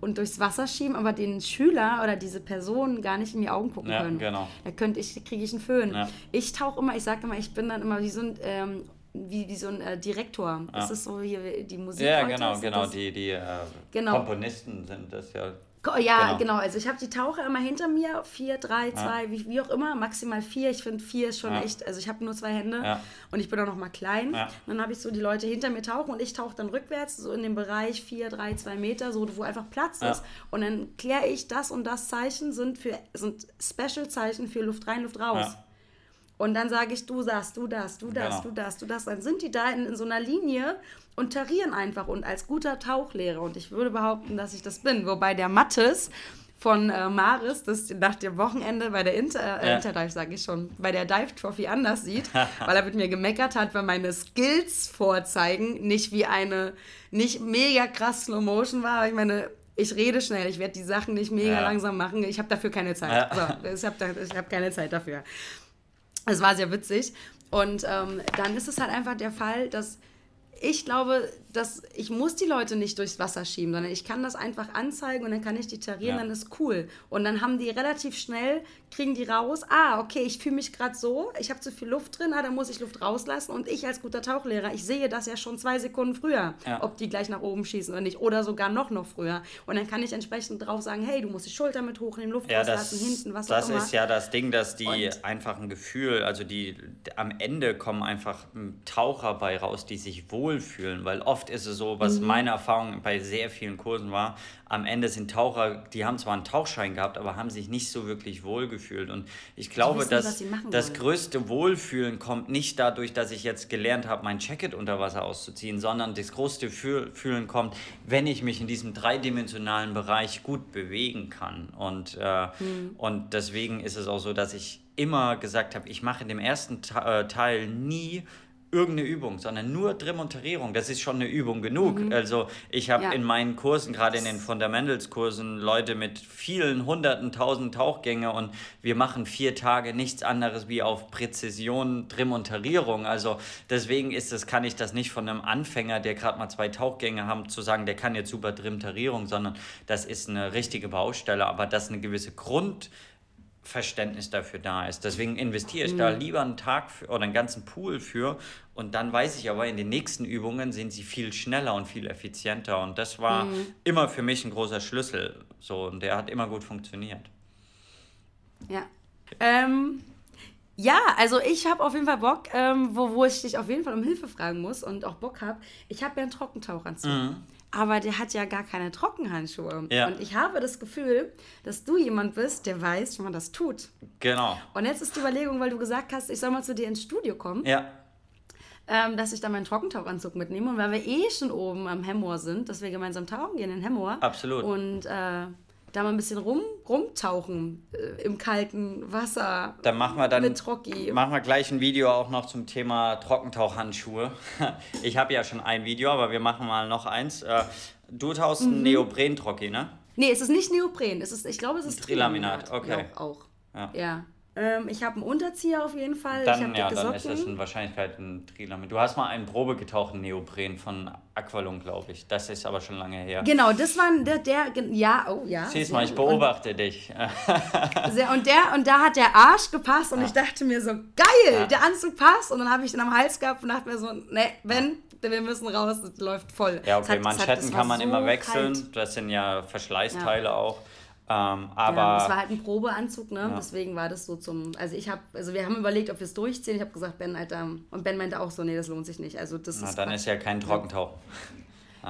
und durchs Wasser schieben, aber den Schüler oder diese Person gar nicht in die Augen gucken ja, können. Genau. Da könnte ich, kriege ich einen Föhn. Ja. Ich tauche immer, ich sage immer, ich bin dann immer wie so ein ähm, wie, wie so ein äh, Direktor. Ja. Das ist so hier die Musik. Ja, genau, genau. Die, die äh, genau. Komponisten sind das ja. Ja, genau. genau. Also ich habe die Taucher immer hinter mir. Vier, drei, zwei, ja. wie, wie auch immer. Maximal vier. Ich finde vier ist schon ja. echt. Also ich habe nur zwei Hände ja. und ich bin auch noch mal klein. Dann habe ich so die Leute hinter mir tauchen und ich tauche dann rückwärts, so in dem Bereich vier, drei, zwei Meter, so wo einfach Platz ist. Und dann kläre ich, das und das Zeichen sind, für, sind Special-Zeichen für Luft rein, Luft raus. Und dann sage ich, du das, du das, du das, genau. du das, du das. Dann sind die da in, in so einer Linie und tarieren einfach und als guter Tauchlehrer. Und ich würde behaupten, dass ich das bin. Wobei der Mattes von äh, Maris das nach dem Wochenende bei der Inter, äh, ja. Interdive, sage ich schon, bei der Dive Trophy anders sieht, <laughs> weil er mit mir gemeckert hat, weil meine Skills vorzeigen nicht wie eine, nicht mega krass Slow Motion war. Aber ich meine, ich rede schnell, ich werde die Sachen nicht mega ja. langsam machen. Ich habe dafür keine Zeit. Ja. So, ich habe hab keine Zeit dafür. Es war sehr witzig. Und ähm, dann ist es halt einfach der Fall, dass ich glaube, dass ich muss die Leute nicht durchs Wasser schieben, sondern ich kann das einfach anzeigen und dann kann ich die tarieren, ja. dann ist cool. Und dann haben die relativ schnell, kriegen die raus, ah, okay, ich fühle mich gerade so, ich habe zu viel Luft drin, ah, da muss ich Luft rauslassen. Und ich als guter Tauchlehrer, ich sehe das ja schon zwei Sekunden früher, ja. ob die gleich nach oben schießen oder nicht. Oder sogar noch, noch früher. Und dann kann ich entsprechend drauf sagen, hey, du musst die Schulter mit hochnehmen, Luft ja, rauslassen, das, hinten, was das auch immer. Das ist ja das Ding, dass die und einfach ein Gefühl, also die am Ende kommen einfach Taucher bei raus, die sich wohlfühlen, weil oft ist es so, was mhm. meine Erfahrung bei sehr vielen Kursen war, am Ende sind Taucher, die haben zwar einen Tauchschein gehabt, aber haben sich nicht so wirklich wohlgefühlt. Und ich glaube, wissen, dass das größte Wohlfühlen kommt nicht dadurch, dass ich jetzt gelernt habe, mein Jacket unter Wasser auszuziehen, sondern das größte Fühlen kommt, wenn ich mich in diesem dreidimensionalen Bereich gut bewegen kann. Und, äh, mhm. und deswegen ist es auch so, dass ich immer gesagt habe, ich mache in dem ersten äh, Teil nie irgendeine Übung, sondern nur Trimontarierung. Das ist schon eine Übung genug. Mhm. Also ich habe ja. in meinen Kursen, gerade in den Fundamentals-Kursen, Leute mit vielen hunderten, tausend Tauchgänge und wir machen vier Tage nichts anderes wie auf Präzision Trimontarierung. Also deswegen ist das, kann ich das nicht von einem Anfänger, der gerade mal zwei Tauchgänge haben, zu sagen, der kann jetzt super Trimontarierung, sondern das ist eine richtige Baustelle, aber das ist eine gewisse Grund Verständnis dafür da ist. Deswegen investiere ich mhm. da lieber einen Tag für, oder einen ganzen Pool für und dann weiß ich aber, in den nächsten Übungen sind sie viel schneller und viel effizienter und das war mhm. immer für mich ein großer Schlüssel so und der hat immer gut funktioniert. Ja. Ähm, ja, also ich habe auf jeden Fall Bock, ähm, wo, wo ich dich auf jeden Fall um Hilfe fragen muss und auch Bock habe. Ich habe ja einen Trockentauchanzug. Mhm aber der hat ja gar keine Trockenhandschuhe. Ja. Und ich habe das Gefühl, dass du jemand bist, der weiß, wie man das tut. Genau. Und jetzt ist die Überlegung, weil du gesagt hast, ich soll mal zu dir ins Studio kommen. Ja. Ähm, dass ich da meinen Trockentauchanzug mitnehme. Und weil wir eh schon oben am Hemmoor sind, dass wir gemeinsam tauchen gehen in Hemmoor. Absolut. Und äh, da mal ein bisschen rum, rumtauchen äh, im kalten Wasser. Dann machen wir dann mit Trocki. Machen wir gleich ein Video auch noch zum Thema Trockentauchhandschuhe. <laughs> ich habe ja schon ein Video, aber wir machen mal noch eins. Äh, du tauchst mhm. einen Neopren-Trocki, ne? Nee, es ist nicht Neopren. Es ist, ich glaube, es ist Trilaminat. Okay. Ja, auch. Ja. ja. Ähm, ich habe einen Unterzieher auf jeden Fall. Dann, ja, dann ist das in Wahrscheinlichkeit ein Trilamin. Du hast mal einen probegetauchten Neopren von Aqualung, glaube ich. Das ist aber schon lange her. Genau, das war der, der ja, oh ja. Siehst mal, ich beobachte und, dich. sehr, und, der, und da hat der Arsch gepasst und ja. ich dachte mir so, geil, ja. der Anzug passt. Und dann habe ich den am Hals gehabt und dachte mir so, ne, wenn, wir müssen raus, das läuft voll. Ja, okay, hat, Manschetten hat, kann man so immer wechseln. Kalt. Das sind ja Verschleißteile auch. Ähm, aber ja, das war halt ein Probeanzug, ne? Ja. Deswegen war das so zum. Also ich habe, also wir haben überlegt, ob wir es durchziehen. Ich habe gesagt, Ben, Alter, und Ben meinte auch so, nee, das lohnt sich nicht. Also das Na, ist dann ist ja kein Trockentauch. Ja. <laughs>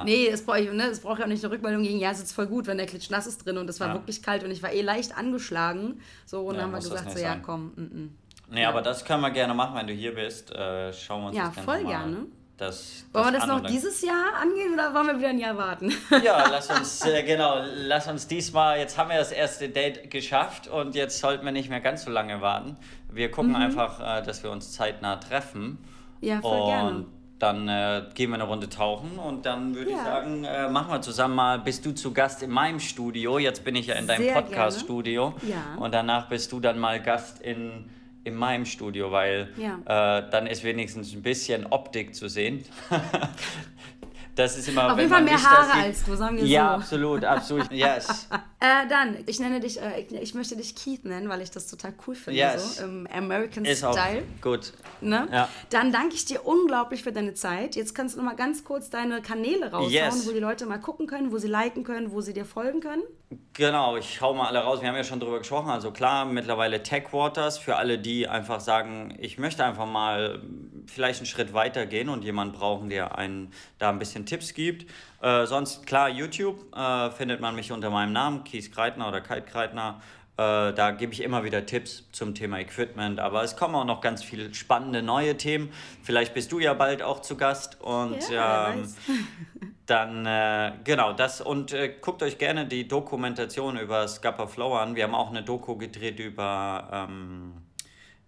Nee, es braucht ne, es braucht ja auch nicht eine Rückmeldung gegen, ja, es ist voll gut, wenn der Klitsch nass ist drin und es war ja. wirklich kalt und ich war eh leicht angeschlagen. So, und dann haben wir gesagt, so, ja, komm, mm, mm. Nee, ja. aber das können wir gerne machen, wenn du hier bist. Äh, schauen wir uns ja, das voll mal gerne. Das, das wollen wir das noch dieses Jahr angehen oder wollen wir wieder ein Jahr warten? Ja, <laughs> lass uns, äh, genau, lass uns diesmal, jetzt haben wir das erste Date geschafft und jetzt sollten wir nicht mehr ganz so lange warten. Wir gucken mhm. einfach, äh, dass wir uns zeitnah treffen. Ja, voll und gerne. Dann äh, gehen wir eine Runde tauchen und dann würde ja. ich sagen, äh, machen wir zusammen mal, bist du zu Gast in meinem Studio, jetzt bin ich ja in deinem Podcast-Studio ja. und danach bist du dann mal Gast in in meinem Studio, weil ja. äh, dann ist wenigstens ein bisschen Optik zu sehen. <laughs> Das ist immer. Auf jeden Fall mehr Haare als du, sagen wir ja, so. Ja, absolut, absolut. <laughs> Yes. äh, dann, ich nenne dich, äh, ich möchte dich Keith nennen, weil ich das total cool finde. Yes. So, Im American ist Style. Auch gut. Ne? Ja. Dann danke ich dir unglaublich für deine Zeit. Jetzt kannst du noch mal ganz kurz deine Kanäle raushauen, yes. wo die Leute mal gucken können, wo sie liken können, wo sie dir folgen können. Genau, ich hau mal alle raus. Wir haben ja schon drüber gesprochen. Also klar, mittlerweile Tech Waters für alle, die einfach sagen, ich möchte einfach mal vielleicht einen Schritt weiter gehen und jemanden brauchen, der einen da ein bisschen Tipps gibt. Äh, sonst klar, YouTube äh, findet man mich unter meinem Namen, Kies Kreitner oder Kite Kreitner. Äh, da gebe ich immer wieder Tipps zum Thema Equipment, aber es kommen auch noch ganz viele spannende neue Themen. Vielleicht bist du ja bald auch zu Gast und ja, ähm, <laughs> dann äh, genau das und äh, guckt euch gerne die Dokumentation über Scupper Flow an. Wir haben auch eine Doku gedreht über ähm,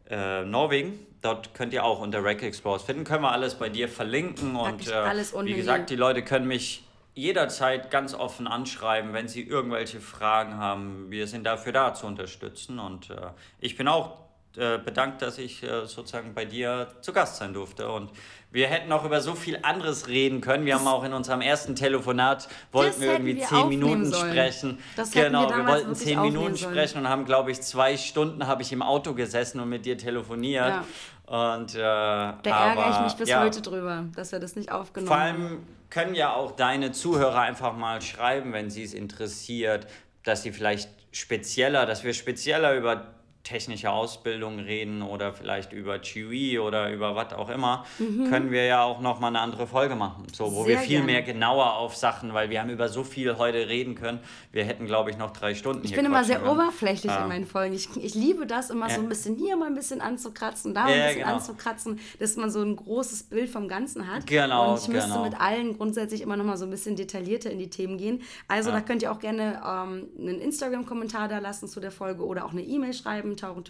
äh, Norwegen. Dort könnt ihr auch unter Rack Explorers finden. Können wir alles bei dir verlinken und äh, wie gesagt, die Leute können mich jederzeit ganz offen anschreiben, wenn Sie irgendwelche Fragen haben. Wir sind dafür da zu unterstützen und äh, ich bin auch äh, bedankt, dass ich äh, sozusagen bei dir zu Gast sein durfte und wir hätten auch über so viel anderes reden können. Wir das haben auch in unserem ersten Telefonat wollten wir irgendwie wir zehn Minuten sollen. sprechen. Das genau, wir, wir wollten zehn Minuten sprechen und haben, glaube ich, zwei Stunden habe ich im Auto gesessen und mit dir telefoniert. Ja. Und, äh, da ärgere ich mich bis ja, heute drüber, dass wir das nicht aufgenommen haben. Vor allem können ja auch deine Zuhörer einfach mal schreiben, wenn sie es interessiert, dass sie vielleicht spezieller, dass wir spezieller über technische Ausbildung reden oder vielleicht über Chewy oder über was auch immer, mhm. können wir ja auch noch mal eine andere Folge machen, so wo Sehr wir viel gerne. mehr genauer auf Sachen, weil wir haben über so viel heute reden können. Wir hätten glaube ich noch drei Stunden. Ich bin immer sehr können. oberflächlich ja. in meinen Folgen. Ich, ich liebe das immer ja. so ein bisschen hier mal ein bisschen anzukratzen, da ja, ein bisschen genau. anzukratzen, dass man so ein großes Bild vom Ganzen hat. Genau. Und ich müsste genau. mit allen grundsätzlich immer noch mal so ein bisschen detaillierter in die Themen gehen. Also da könnt ihr auch gerne ähm, einen Instagram-Kommentar da lassen zu der Folge oder auch eine E-Mail schreiben tauchen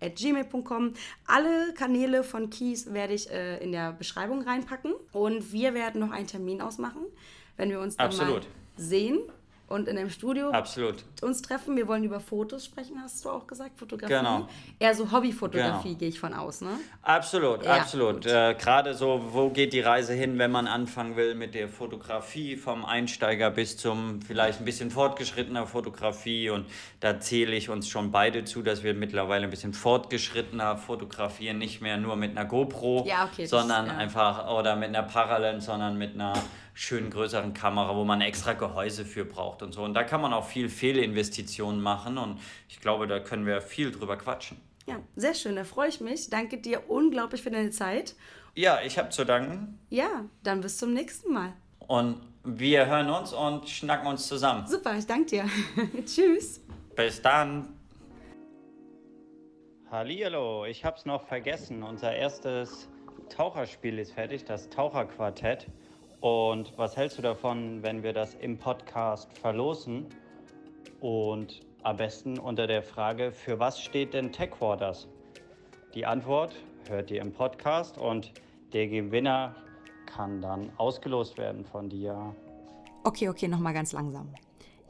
at gmail.com. Alle Kanäle von Keys werde ich äh, in der Beschreibung reinpacken und wir werden noch einen Termin ausmachen, wenn wir uns dann Absolut. mal sehen und in einem Studio Absolut. uns treffen. Wir wollen über Fotos sprechen, hast du auch gesagt, Fotografie. Genau. Eher so Hobbyfotografie genau. gehe ich von aus, ne? Absolut, ja, absolut. Äh, Gerade so, wo geht die Reise hin, wenn man anfangen will mit der Fotografie, vom Einsteiger bis zum vielleicht ein bisschen fortgeschrittener Fotografie. Und da zähle ich uns schon beide zu, dass wir mittlerweile ein bisschen fortgeschrittener fotografieren, nicht mehr nur mit einer GoPro, ja, okay, sondern das, ja. einfach, oder mit einer Parallel, sondern mit einer schönen größeren Kamera, wo man extra Gehäuse für braucht und so. Und da kann man auch viel Fehlinvestitionen machen und ich glaube, da können wir viel drüber quatschen. Ja, sehr schön, da freue ich mich. Danke dir unglaublich für deine Zeit. Ja, ich habe zu danken. Ja, dann bis zum nächsten Mal. Und wir hören uns und schnacken uns zusammen. Super, ich danke dir. <laughs> Tschüss. Bis dann. Hallihallo, ich habe es noch vergessen. Unser erstes Taucherspiel ist fertig, das Taucherquartett. Und was hältst du davon, wenn wir das im Podcast verlosen? Und am besten unter der Frage, für was steht denn TechWaters? Die Antwort hört ihr im Podcast und der Gewinner kann dann ausgelost werden von dir. Okay, okay, nochmal ganz langsam.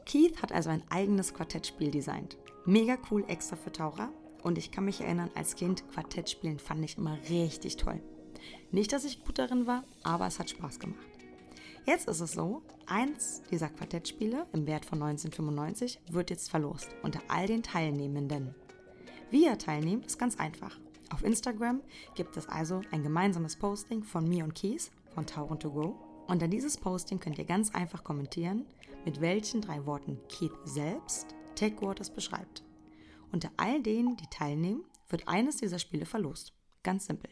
Keith hat also ein eigenes Quartettspiel designt. Mega cool extra für Taucher. Und ich kann mich erinnern, als Kind Quartettspielen fand ich immer richtig toll. Nicht, dass ich gut darin war, aber es hat Spaß gemacht. Jetzt ist es so, eins dieser Quartettspiele im Wert von 1995 wird jetzt verlost unter all den Teilnehmenden. Wie ihr teilnehmt, ist ganz einfach. Auf Instagram gibt es also ein gemeinsames Posting von mir und Kies von Tauchen to Go. Unter dieses Posting könnt ihr ganz einfach kommentieren, mit welchen drei Worten Keith selbst TechWaters beschreibt. Unter all denen, die teilnehmen, wird eines dieser Spiele verlost. Ganz simpel.